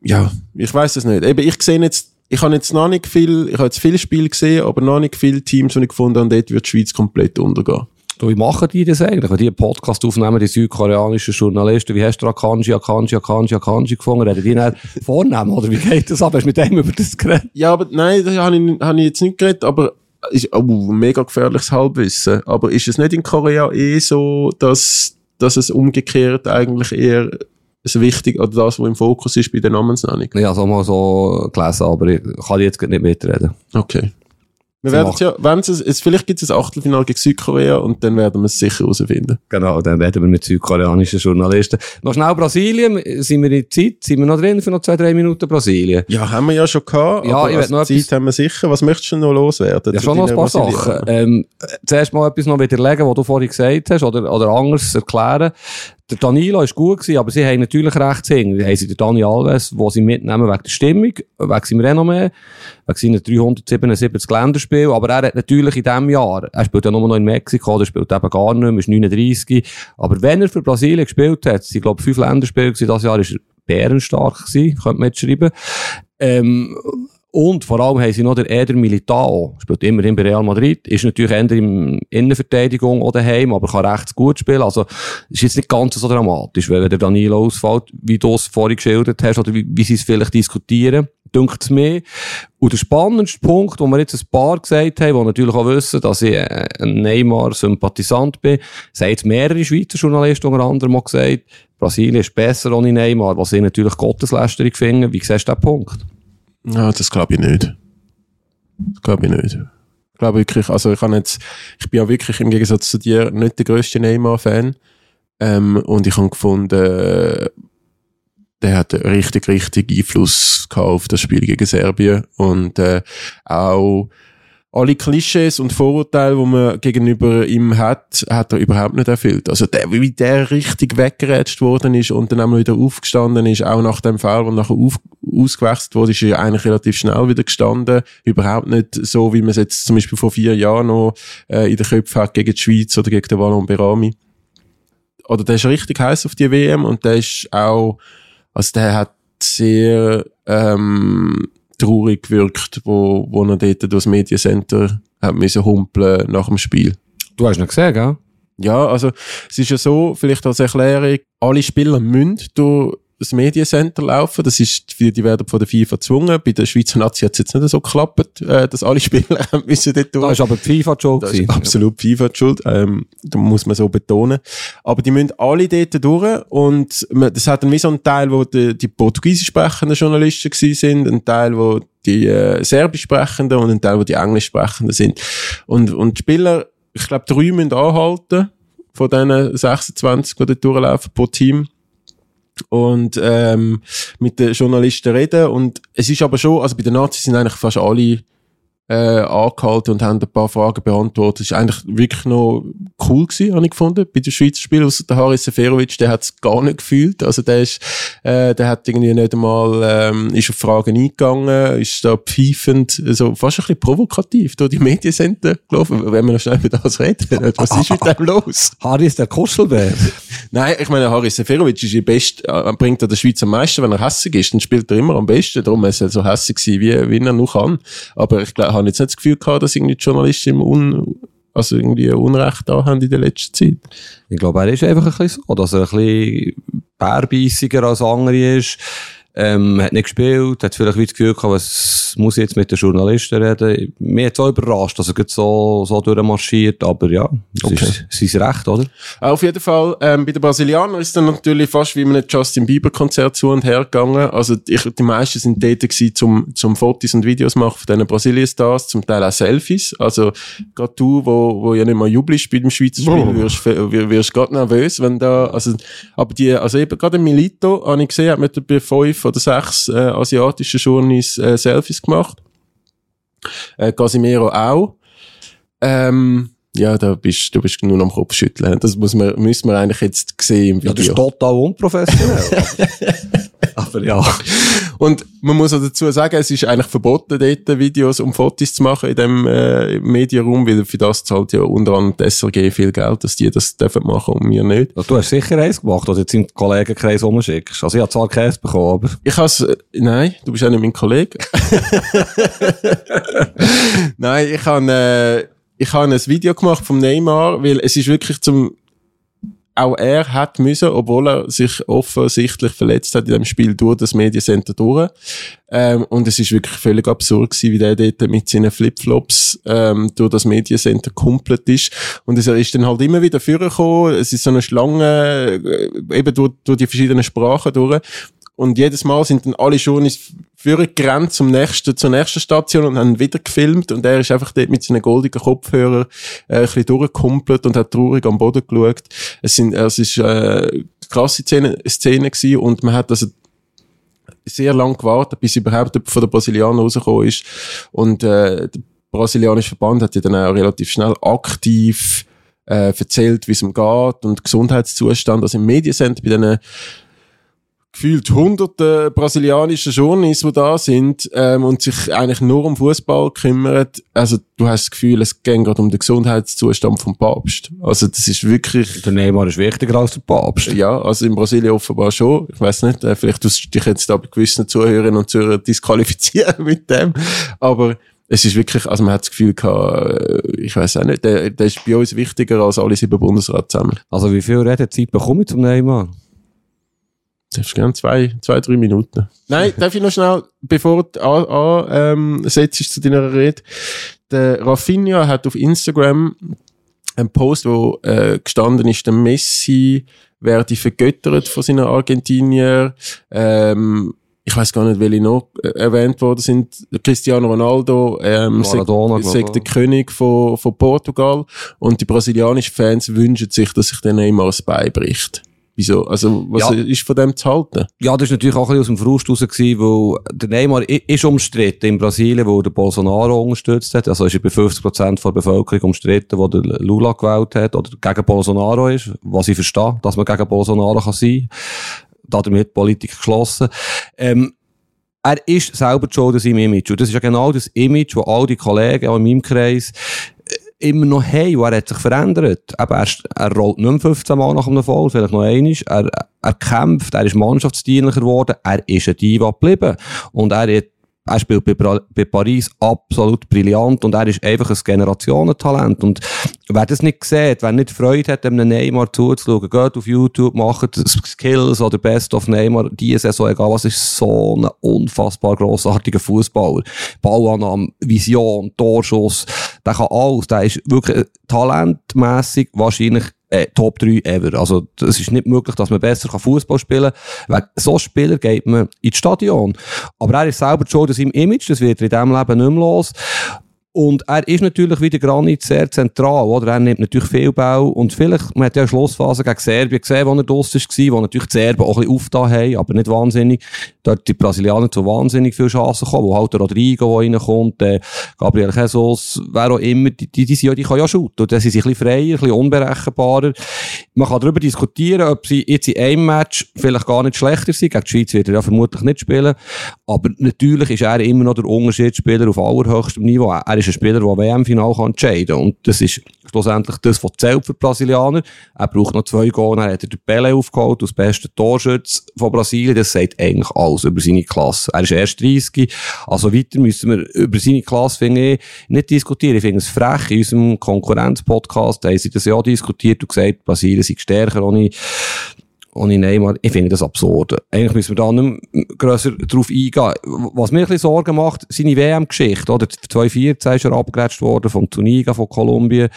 Ja, ich weiß es nicht. Eben, ich sehe jetzt ich habe jetzt noch nicht viel, ich habe jetzt viele Spiele gesehen, aber noch nicht viele Teams, die ich gefunden habe, dort wird die Schweiz komplett untergehen. Wie machen die das eigentlich? Wenn die einen Podcast aufnehmen, die südkoreanischen Journalisten, wie hast du Akanji, Akanji, Akanji, Akanji gefunden? Reden die nicht vornehmen, oder wie geht das ab? Hast du mit dem über das geredet? Ja, aber nein, da habe ich, habe ich jetzt nicht geredet, aber ist oh, mega gefährliches Halbwissen. Aber ist es nicht in Korea eh so, dass, dass es umgekehrt eigentlich eher das Wichtige oder das, was im Fokus ist bei der Namensnennung? Ja, so mal so gelesen, aber ich kann jetzt nicht mitreden. Okay. Wir werden ja, wenn es, vielleicht gibt es ein Achtelfinale gegen Südkorea und dann werden wir es sicher herausfinden. Genau, dann reden wir mit südkoreanischen Journalisten. Noch schnell Brasilien, sind wir in Zeit, sind wir noch drin für noch zwei, drei Minuten Brasilien? Ja, haben wir ja schon gehabt. Ja, aber ich also noch Zeit etwas- haben wir sicher. Was möchtest du noch loswerden? Ja, schon noch ein paar Brasilien- Sachen. Ähm, äh, zuerst mal etwas noch widerlegen, was du vorhin gesagt hast, oder, oder anders erklären. Der Danilo ist gut gewesen, aber sie haben natürlich recht singen. Haben sie den Dani Alves, wo sie mitnehmen wegen der Stimmung, wegen seinem Renommee, wegen seinen 377 Länderspielen. Aber er hat natürlich in diesem Jahr, er spielt ja nur noch in Mexiko, der spielt eben gar nicht mehr, ist 39. Aber wenn er für Brasilien gespielt hat, sie glaube fünf Länderspiele gewesen, das Jahr ist er bärenstark gewesen, könnte man jetzt schreiben. Ähm, und vor allem haben sie noch den Eder Militao, spielt immerhin bei Real Madrid, ist natürlich eher in Innenverteidigung oder daheim, aber kann rechts gut spielen. Also, ist jetzt nicht ganz so dramatisch, wenn der Danilo ausfällt, wie du es vorhin geschildert hast, oder wie, wie sie es vielleicht diskutieren, dünkt es mir. Und der spannendste Punkt, wo wir jetzt ein paar gesagt haben, die natürlich auch wissen, dass ich ein Neymar-Sympathisant bin, sagen jetzt mehrere Schweizer Journalisten unter anderem auch gesagt, Brasilien ist besser ohne Neymar, was ich natürlich Gotteslästerung finde. Wie siehst du den Punkt? Ja, das glaube ich nicht. Das glaube ich nicht. Ich glaube wirklich, also ich jetzt, ich bin ja wirklich im Gegensatz zu dir nicht der grösste Neymar-Fan. Ähm, und ich habe gefunden, äh, der hat richtig, richtig Einfluss gehabt auf das Spiel gegen Serbien. Und äh, auch alle Klischees und Vorurteile, die man gegenüber ihm hat, hat er überhaupt nicht erfüllt. Also der, wie der richtig weggerätscht worden ist und dann einmal wieder aufgestanden ist, auch nach dem Fall, wo nachher auf, ausgewechselt wurde, ist er eigentlich relativ schnell wieder gestanden. Überhaupt nicht so, wie man es jetzt zum Beispiel vor vier Jahren noch äh, in den Köpfen hat gegen die Schweiz oder gegen den Wallon Berami. Oder der ist richtig heiß auf die WM und der ist auch, also der hat sehr ähm, traurig gewirkt, wo, wo er dort durchs Mediencenter hat müssen humpeln nach dem Spiel. Du hast ihn gesehen, gell? Ja, also es ist ja so, vielleicht als Erklärung, alle Spieler müssen durch das Mediencenter laufen. Das ist, die die werden von der FIFA gezwungen. Bei der Schweizer Nazi hat es jetzt nicht so geklappt, äh, dass alle Spieler müssen dort durch. Da ist aber die FIFA schon Das ist absolut FIFA die schuld, ähm, da muss man so betonen. Aber die müssen alle dort durch und man- das hat dann wie so einen Teil, wo die, die portugiesisch sprechenden Journalisten gewesen sind, ein Teil, wo die äh, serbisch sprechenden und ein Teil, wo die englisch sprechenden sind. Und, und die Spieler, ich glaube, drei müssen anhalten von diesen 26, die dort durchlaufen pro Team und ähm, mit den Journalisten reden. Und es ist aber schon, also bei den Nazis sind eigentlich fast alle äh, angehalten und haben ein paar Fragen beantwortet. Ist eigentlich wirklich noch cool gewesen, habe ich gefunden, bei den Schweizer Spielen. Außer der Haris Seferovic, der hat es gar nicht gefühlt. Also der ist, äh, der hat irgendwie nicht einmal, ähm, ist auf Fragen eingegangen, ist da pfeifend, so fast ein bisschen provokativ durch die Mediencenter gelaufen. Wenn wir noch schnell über das reden, was ist mit dem los? Harry ist der Kuschelbär. Nein, ich meine, Haris Seferovic ist die best, äh, bringt er der Schweiz am meisten, wenn er hässig ist, dann spielt er immer am besten. Darum ist er so hässig gewesen, wie, wie er noch kann. Aber ich glaube, habe jetzt nicht das Gefühl gehabt, dass irgendwie die Journalisten im Un, also irgendwie Unrecht da haben in der letzten Zeit. Ich glaube, er ist einfach ein bisschen so, dass er ein bisschen bärbeissiger als andere ist. Ähm, hat nicht gespielt, hat vielleicht wie das Gefühl gehabt, was muss ich jetzt mit den Journalisten reden. Mir hat es auch überrascht, dass er so, so durchmarschiert, aber ja, es Okay. ist sein Recht, oder? Auf jeden Fall, ähm, bei den Brasilianern ist dann natürlich fast wie einem Justin Bieber Konzert zu und her gegangen. Also, ich, die meisten sind dort gewesen, zum, zum Fotos und Videos machen von diesen Brasilien-Stars, zum Teil auch Selfies. Also, gerade du, wo, wo ja nicht mal jubelst bei dem Schweizer Spiel, Oh. wirst, wir- wirst gerade nervös, wenn da, also, aber die, also eben gerade Milito, habe ich gesehen, hat mit bei fünf oder sechs, äh, asiatischen Journeys, äh, Selfies gemacht. Äh, Casimiro auch. Ähm, ja, da bist, du bist nur am Kopf schütteln. Das muss man, müssen wir eigentlich jetzt sehen im Ja, das Video. ist total unprofessionell. Aber ja. Und man muss auch dazu sagen, es ist eigentlich verboten, dort Videos und Fotos zu machen in dem äh, Medienraum, weil für das zahlt ja unter anderem die SRG viel Geld, dass die das dürfen machen und wir nicht. Du hast sicher eins gemacht, oder jetzt im Kollegenkreis rumschickst. Also ich habe zwar Käse bekommen, aber... Ich has, äh, nein, du bist ja nicht mein Kollege. nein, ich habe äh, ich habe ein Video gemacht vom Neymar, weil es ist wirklich zum auch er hat müssen, obwohl er sich offensichtlich verletzt hat in dem Spiel durch das Mediencenter durch. Ähm, und es ist wirklich völlig absurd gewesen, wie der dort mit seinen Flipflops ähm, durch das Mediencenter komplett ist. Und er ist dann halt immer wieder vorgekommen. Es ist so eine Schlange, äh, eben durch, durch die verschiedenen Sprachen durch. Und jedes Mal sind dann alle Journalisten vorgerannt zum nächsten, zur nächsten Station und haben wieder gefilmt. Und er ist einfach dort mit seinen goldigen Kopfhörern äh, ein bisschen durchgekumpelt und hat traurig am Boden geschaut. Es sind, es ist äh, krasse Szene, Szene gewesen und man hat also sehr lang gewartet, bis überhaupt von der Brasilianer rausgekommen ist. Und äh, der brasilianische Verband hat ja dann auch relativ schnell aktiv äh, erzählt, wie es ihm geht und Gesundheitszustand. Also im Mediencenter bei diesen gefühlt hunderte brasilianische Journalisten, die da sind ähm, und sich eigentlich nur um Fußball kümmern. Also du hast das Gefühl, es geht gerade um den Gesundheitszustand vom Papst. Also das ist wirklich... Der Neymar ist wichtiger als der Papst. Ja, also in Brasilien offenbar schon. Ich weiß nicht, äh, vielleicht tust du dich jetzt da bei gewissen Zuhörerinnen und Zuhörern disqualifizieren mit dem. Aber es ist wirklich, also man hat das Gefühl gehabt, äh, ich weiß auch nicht, der, der ist bei uns wichtiger als alle sieben Bundesrat zusammen. Also wie viel Redezeit bekomme ich zum Neymar? Darfst gerne zwei, zwei, drei Minuten. Nein, darf ich noch schnell, bevor du an, an, ähm, setzt zu deiner Rede. Der Rafinha hat auf Instagram einen Post, wo äh, gestanden ist, der Messi werde vergöttert von seinen Argentinier. Ähm, ich weiß gar nicht, welche noch äh, erwähnt worden sind. Cristiano Ronaldo, ähm, Maradona, sagt, sagt der König von, von Portugal. Und die brasilianischen Fans wünschen sich, dass sich der Neymar das Bein bricht. Wieso? Also, was Ja. ist von dem zu halten? Ja, das war natürlich auch ein bisschen aus dem Frust raus, gewesen, weil der Neymar ist umstritten in Brasilien, wo der Bolsonaro unterstützt hat. Also ist er bei 50% der Bevölkerung umstritten, wo der Lula gewählt hat oder gegen Bolsonaro ist, was ich verstehe, dass man gegen Bolsonaro kann sein kann. Damit Politik geschlossen. Ähm, er ist selber schuld an seinem Image. Und das ist ja genau das Image, das all die Kollegen auch in meinem Kreis immer noch. Und er hat sich verändert. Eben, er, er rollt nicht mehr 15 Mal nach einem Fall, vielleicht noch einmal. Er, er kämpft, er ist mannschaftsdienlicher geworden, er ist ein Diva geblieben. Und er hat er spielt bei, bei Paris absolut brillant und er ist einfach ein Generationentalent. Und wer das nicht sieht, wer nicht Freude hat, einem Neymar zuzuschauen, geht auf YouTube, macht Skills oder Best of Neymar, die Saison, egal was, ist so ein unfassbar grossartiger Fußballer. Ballannahme, Vision, Torschuss, der kann alles. Der ist wirklich äh, talentmässig wahrscheinlich äh, Top 3 ever. Also, es ist nicht möglich, dass man besser Fußball spielen kann. Wegen so Spieler geht man ins Stadion. Aber er ist selber schon in seinem Image, das wird er in diesem Leben nicht mehr los. Und er ist natürlich wie der Granit sehr zentral, oder? Er nimmt natürlich viel Bau. Und vielleicht, man hat ja eine Schlussphase gegen Serbien gesehen, wo er draussen war, wo natürlich die Serben auch ein bisschen aufgetan haben, aber nicht wahnsinnig. Dort die Brasilianer zu wahnsinnig viel Chancen kommen, wo halt der Rodrigo, der reinkommt, äh, Gabriel Jesus, wer auch immer, die, die, die, sind die können ja shooten. Und dann sind ein bisschen freier, ein bisschen unberechenbarer. Man kann darüber diskutieren, ob sie jetzt in einem Match vielleicht gar nicht schlechter sind. Gegen die Schweiz wird er ja vermutlich nicht spielen. Aber natürlich ist er immer noch der Unterschiedsspieler auf allerhöchstem Niveau. Er ist ein Spieler, der WM-Final entscheiden kann. Und das ist schlussendlich das, was zählt für die Brasilianer. Er braucht noch zwei Goal, dann hat er den Pele aufgeholt, als bester Torschütz von Brasilien. Das sagt eigentlich alles über seine Klasse. Er ist erst 30. Also weiter müssen wir über seine Klasse, finde ich, nicht diskutieren. Ich finde es frech. In unserem Konkurrenz-Podcast haben sie das ja auch diskutiert und gesagt, Brasilien sei stärker ohne ohne Neymar, ich finde das absurd. Eigentlich müssen wir da nicht grösser drauf eingehen. Was mir ein bisschen Sorgen macht, seine WM-Geschichte, oder? 2014 ist er abgerätscht worden vom Tuniga von Kolumbien.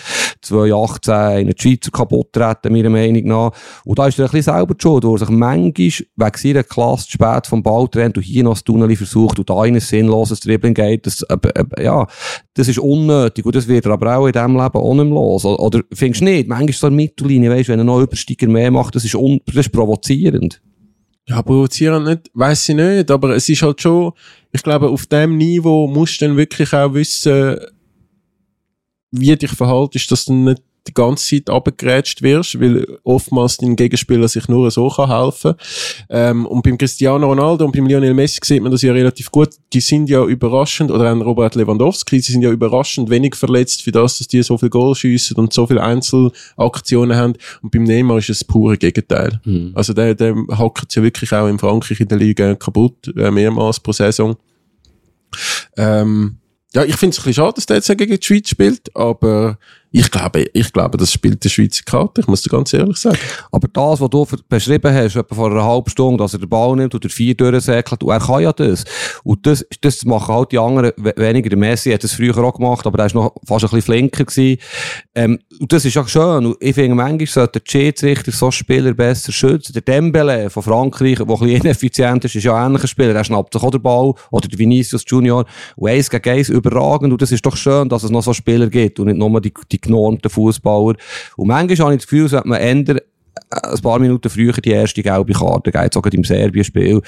2018 in der Schweizer kaputt treten, meiner Meinung nach. Und da ist er ein bisschen selber schuld, wo sich manchmal wegen seiner Klasse zu spät vom Ball trennt und hier noch das Tunnel versucht und da in ein sinnloses Dribbling geht. Das, äh, äh, ja, das ist unnötig und das wird er aber auch in diesem Leben auch nicht mehr los. Oder, findest du nicht? Manchmal so eine Mittellinie, weißt wenn er noch Übersteiger mehr macht, das ist, un, das ist provozierend. Ja, provozieren nicht, weiß ich nicht, aber es ist halt schon, ich glaube, auf dem Niveau musst du dann wirklich auch wissen, wie dich verhaltest, dass du nicht die ganze Zeit abgegrätscht wirst, weil oftmals dein Gegenspieler sich nur so kann helfen. Ähm, und beim Cristiano Ronaldo und beim Lionel Messi sieht man das ja relativ gut. Die sind ja überraschend, oder auch Robert Lewandowski, sie sind ja überraschend wenig verletzt für das, dass die so viel Goal schiessen und so viele Einzelaktionen haben. Und beim Neymar ist es das pure Gegenteil. Mhm. Also der, der hackt ja wirklich auch in Frankreich in der Liga kaputt, äh, mehrmals pro Saison. Ähm, ja, ich finde es ein bisschen schade, dass der jetzt gegen die Schweiz spielt, aber ich glaube, ich glaube, das spielt der Schweizer Karte, ich muss dir ganz ehrlich sagen. Aber das, was du beschrieben hast, etwa vor einer halben Stunde, dass er den Ball nimmt und der vier durchsäckelt, und er kann ja das. Und das, das machen halt die anderen we- weniger. Der Messi hat das früher auch gemacht, aber er ist noch fast ein bisschen flinker gewesen. Ähm, und das ist ja schön. Und ich finde, manchmal sollte der Schiedsrichter so Spieler besser schützen. Der Dembele von Frankreich, der ein bisschen ineffizient ist, ist ja ein ähnlicher Spieler. Er schnappt sich auch den Ball. Oder der Vinicius Junior. Und eins gegen eins überragend. Und das ist doch schön, dass es noch so Spieler gibt und nicht nur die, die genormten Fußballer. Und manchmal habe ich das Gefühl, sollte man ändern, ein paar Minuten früher die erste gelbe Karte geben, sogar im Serbien-Spiel.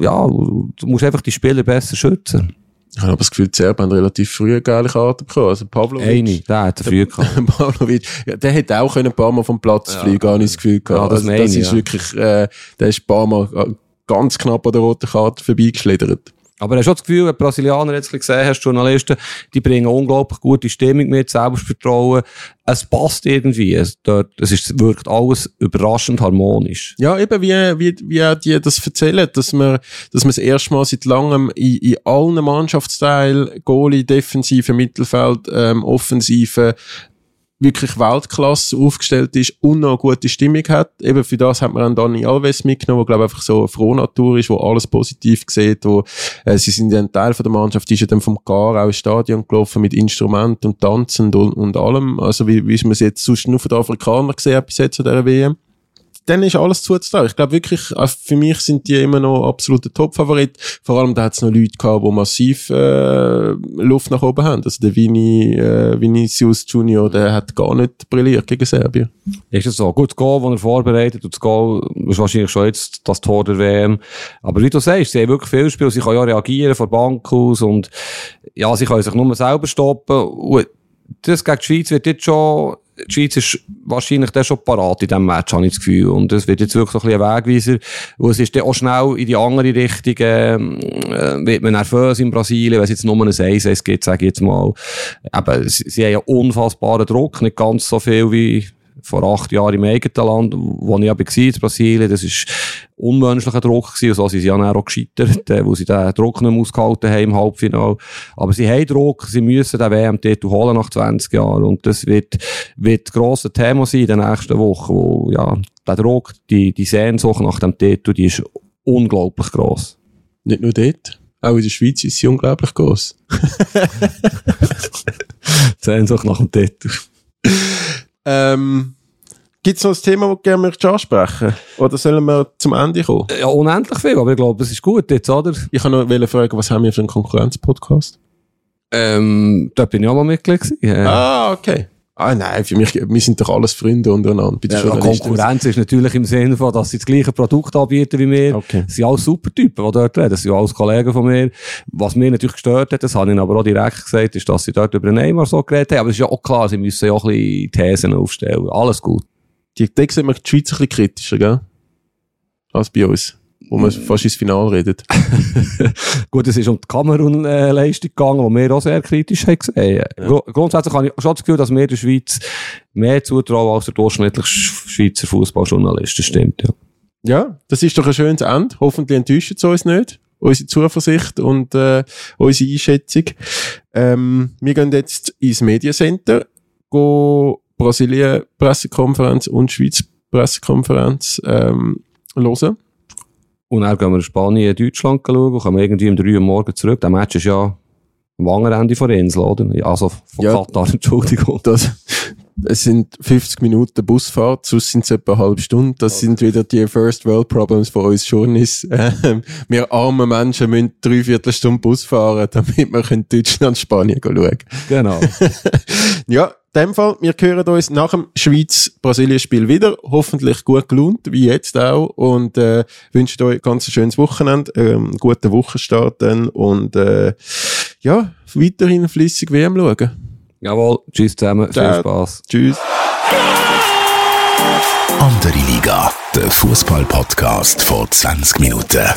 Ja, du musst einfach die Spieler besser schützen. Ich habe aber das Gefühl, die Serben haben relativ früh eine geile Karte bekommen. Also Pavlovic. Eine, der hat früh gehabt. Pavlovic, ja, der hätte auch können ein paar Mal vom Platz fliegen, habe ich das Gefühl gehabt. Ja, das also, das ist ja. wirklich, äh, der ist ein paar Mal äh, ganz knapp an der roten Karte vorbeigeschlittert. Aber hast du das Gefühl, wenn Brasilianer jetzt gesehen hast, Journalisten, die bringen unglaublich gute Stimmung mit, Selbstvertrauen. Es passt irgendwie. Es, dort, es ist, wirkt alles überraschend harmonisch. Ja, eben, wie, wie, wie die das erzählen, dass man, dass man das erste Mal seit langem in, in allen Mannschaftsteilen, Goalie, Defensive, Mittelfeld, ähm, Offensive, wirklich Weltklasse aufgestellt ist und noch eine gute Stimmung hat. Eben für das hat man dann Dani Alves mitgenommen, der glaube einfach so eine Frohnatur ist, wo alles positiv sieht, wo äh, sie sind ein Teil von der Mannschaft, die ist ja dann vom Gar auch ins Stadion gelaufen mit Instrumenten und Tanzen und, und allem, also wie, wie man es jetzt sonst nur von den Afrikanern gesehen hat bis jetzt zu dieser WM dann ist alles zuzutrauen. Ich glaube wirklich, äh, für mich sind die immer noch absoluter Top-Favorit. Vor allem, da hat es noch Leute gehabt, die massiv äh, Luft nach oben haben. Also der Vini, äh, Vinicius Junior, der hat gar nicht brilliert gegen Serbien. Ist das so? Gut, das Goal, das er vorbereitet, und das Goal ist wahrscheinlich schon jetzt das Tor der WM. Aber wie du sagst, sie haben wirklich viel Spiel, sie können ja reagieren von Bank aus und, ja, sie können sich nur selber stoppen. Und das gegen die Schweiz wird jetzt schon, die Schweiz ist wahrscheinlich dann schon parat in diesem Match, habe ich das Gefühl. Und das wird jetzt wirklich so ein bisschen ein Wegweiser. Und es ist dann auch schnell in die andere Richtung, ähm, äh, wird man nervös in Brasilien, wenn es jetzt nur ein 1-1 gibt, sage ich jetzt mal. Eben, sie, sie haben ja unfassbaren Druck, nicht ganz so viel wie vor acht Jahren im eigenen Land, wo ich aber war, in Brasilien, das ist unmenschlicher Druck gewesen, und so sind sie ja auch gescheitert, äh, wo sie den Druck nicht mehr ausgehalten haben im Halbfinale. Aber sie haben Druck, sie müssen den WM-Titel holen nach 20 Jahren, und das wird, wird das grosse Thema sein in den nächsten Wochen, wo, ja, der Druck, die, die Sehnsucht nach dem Titel, die ist unglaublich gross. Nicht nur dort, auch in der Schweiz ist sie unglaublich groß. Die Sehnsucht nach dem Titel. Ähm, Gibt es noch ein Thema, das du gerne möchtest ansprechen Oder sollen wir zum Ende kommen? Ja, unendlich viel, aber ich glaube, das ist gut jetzt, oder? Ich kann noch wollte fragen, was haben wir für einen Konkurrenz-Podcast? Ähm, da bin ich auch mal Mitglied gewesen. Ja. Ah, okay. Ah, nein, für mich, wir sind doch alles Freunde untereinander. Bei Ja. Konkurrenz ist natürlich im Sinne von, dass sie das gleiche Produkt anbieten wie wir. Okay. Das sind alles super Typen, die dort reden. Das sind alles Kollegen von mir. Was mir natürlich gestört hat, das habe ich aber auch direkt gesagt, ist, dass sie dort über Neymar so geredet haben. Aber es ist ja auch klar, sie müssen ja auch ein bisschen Thesen aufstellen. Alles gut. Die, da sieht man die Schweiz ein bisschen kritischer, gell? Als bei uns. Wo man fast ins Finale redet. Gut, es ist um die Kamerun-Leistung gegangen, die wir auch sehr kritisch haben gesehen. Gru- Grundsätzlich habe ich schon das Gefühl, dass wir der Schweiz mehr zutrauen als der durchschnittliche Sch- Schweizer Fußballjournalist. Das stimmt, ja. Ja, das ist doch ein schönes Ende. Hoffentlich enttäuscht es uns nicht. Unsere Zuversicht und äh, unsere Einschätzung. Ähm, wir gehen jetzt ins Mediencenter, gehen Brasilien Pressekonferenz und Schweiz Pressekonferenz ähm, hören. Und dann gehen wir in Spanien, Deutschland schauen, kommen irgendwie um 3 Uhr morgens zurück. Der Match ist ja am anderen Ende von der Insel, oder? Also von Ja. Katar, Entschuldigung. Das, es sind 50 Minuten Busfahrt, sonst sind es etwa eine halbe Stunde. Das sind wieder die First World Problems von uns Journeys. Ähm, wir armen Menschen müssen drei Viertelstunde Bus fahren, damit wir können Deutschland, Spanien schauen können. Genau. Ja, in dem Fall, wir hören uns nach dem Schweiz-Brasilien-Spiel wieder. Hoffentlich gut gelohnt, wie jetzt auch. Und äh, wünschen euch ein ganz schönes Wochenende, ähm, guten Wochenstart dann und äh, ja, weiterhin flüssig WM schauen. Jawohl, tschüss zusammen, viel Ciao. Spaß. Tschüss. Andere Liga, der Fußball-Podcast vor 20 Minuten.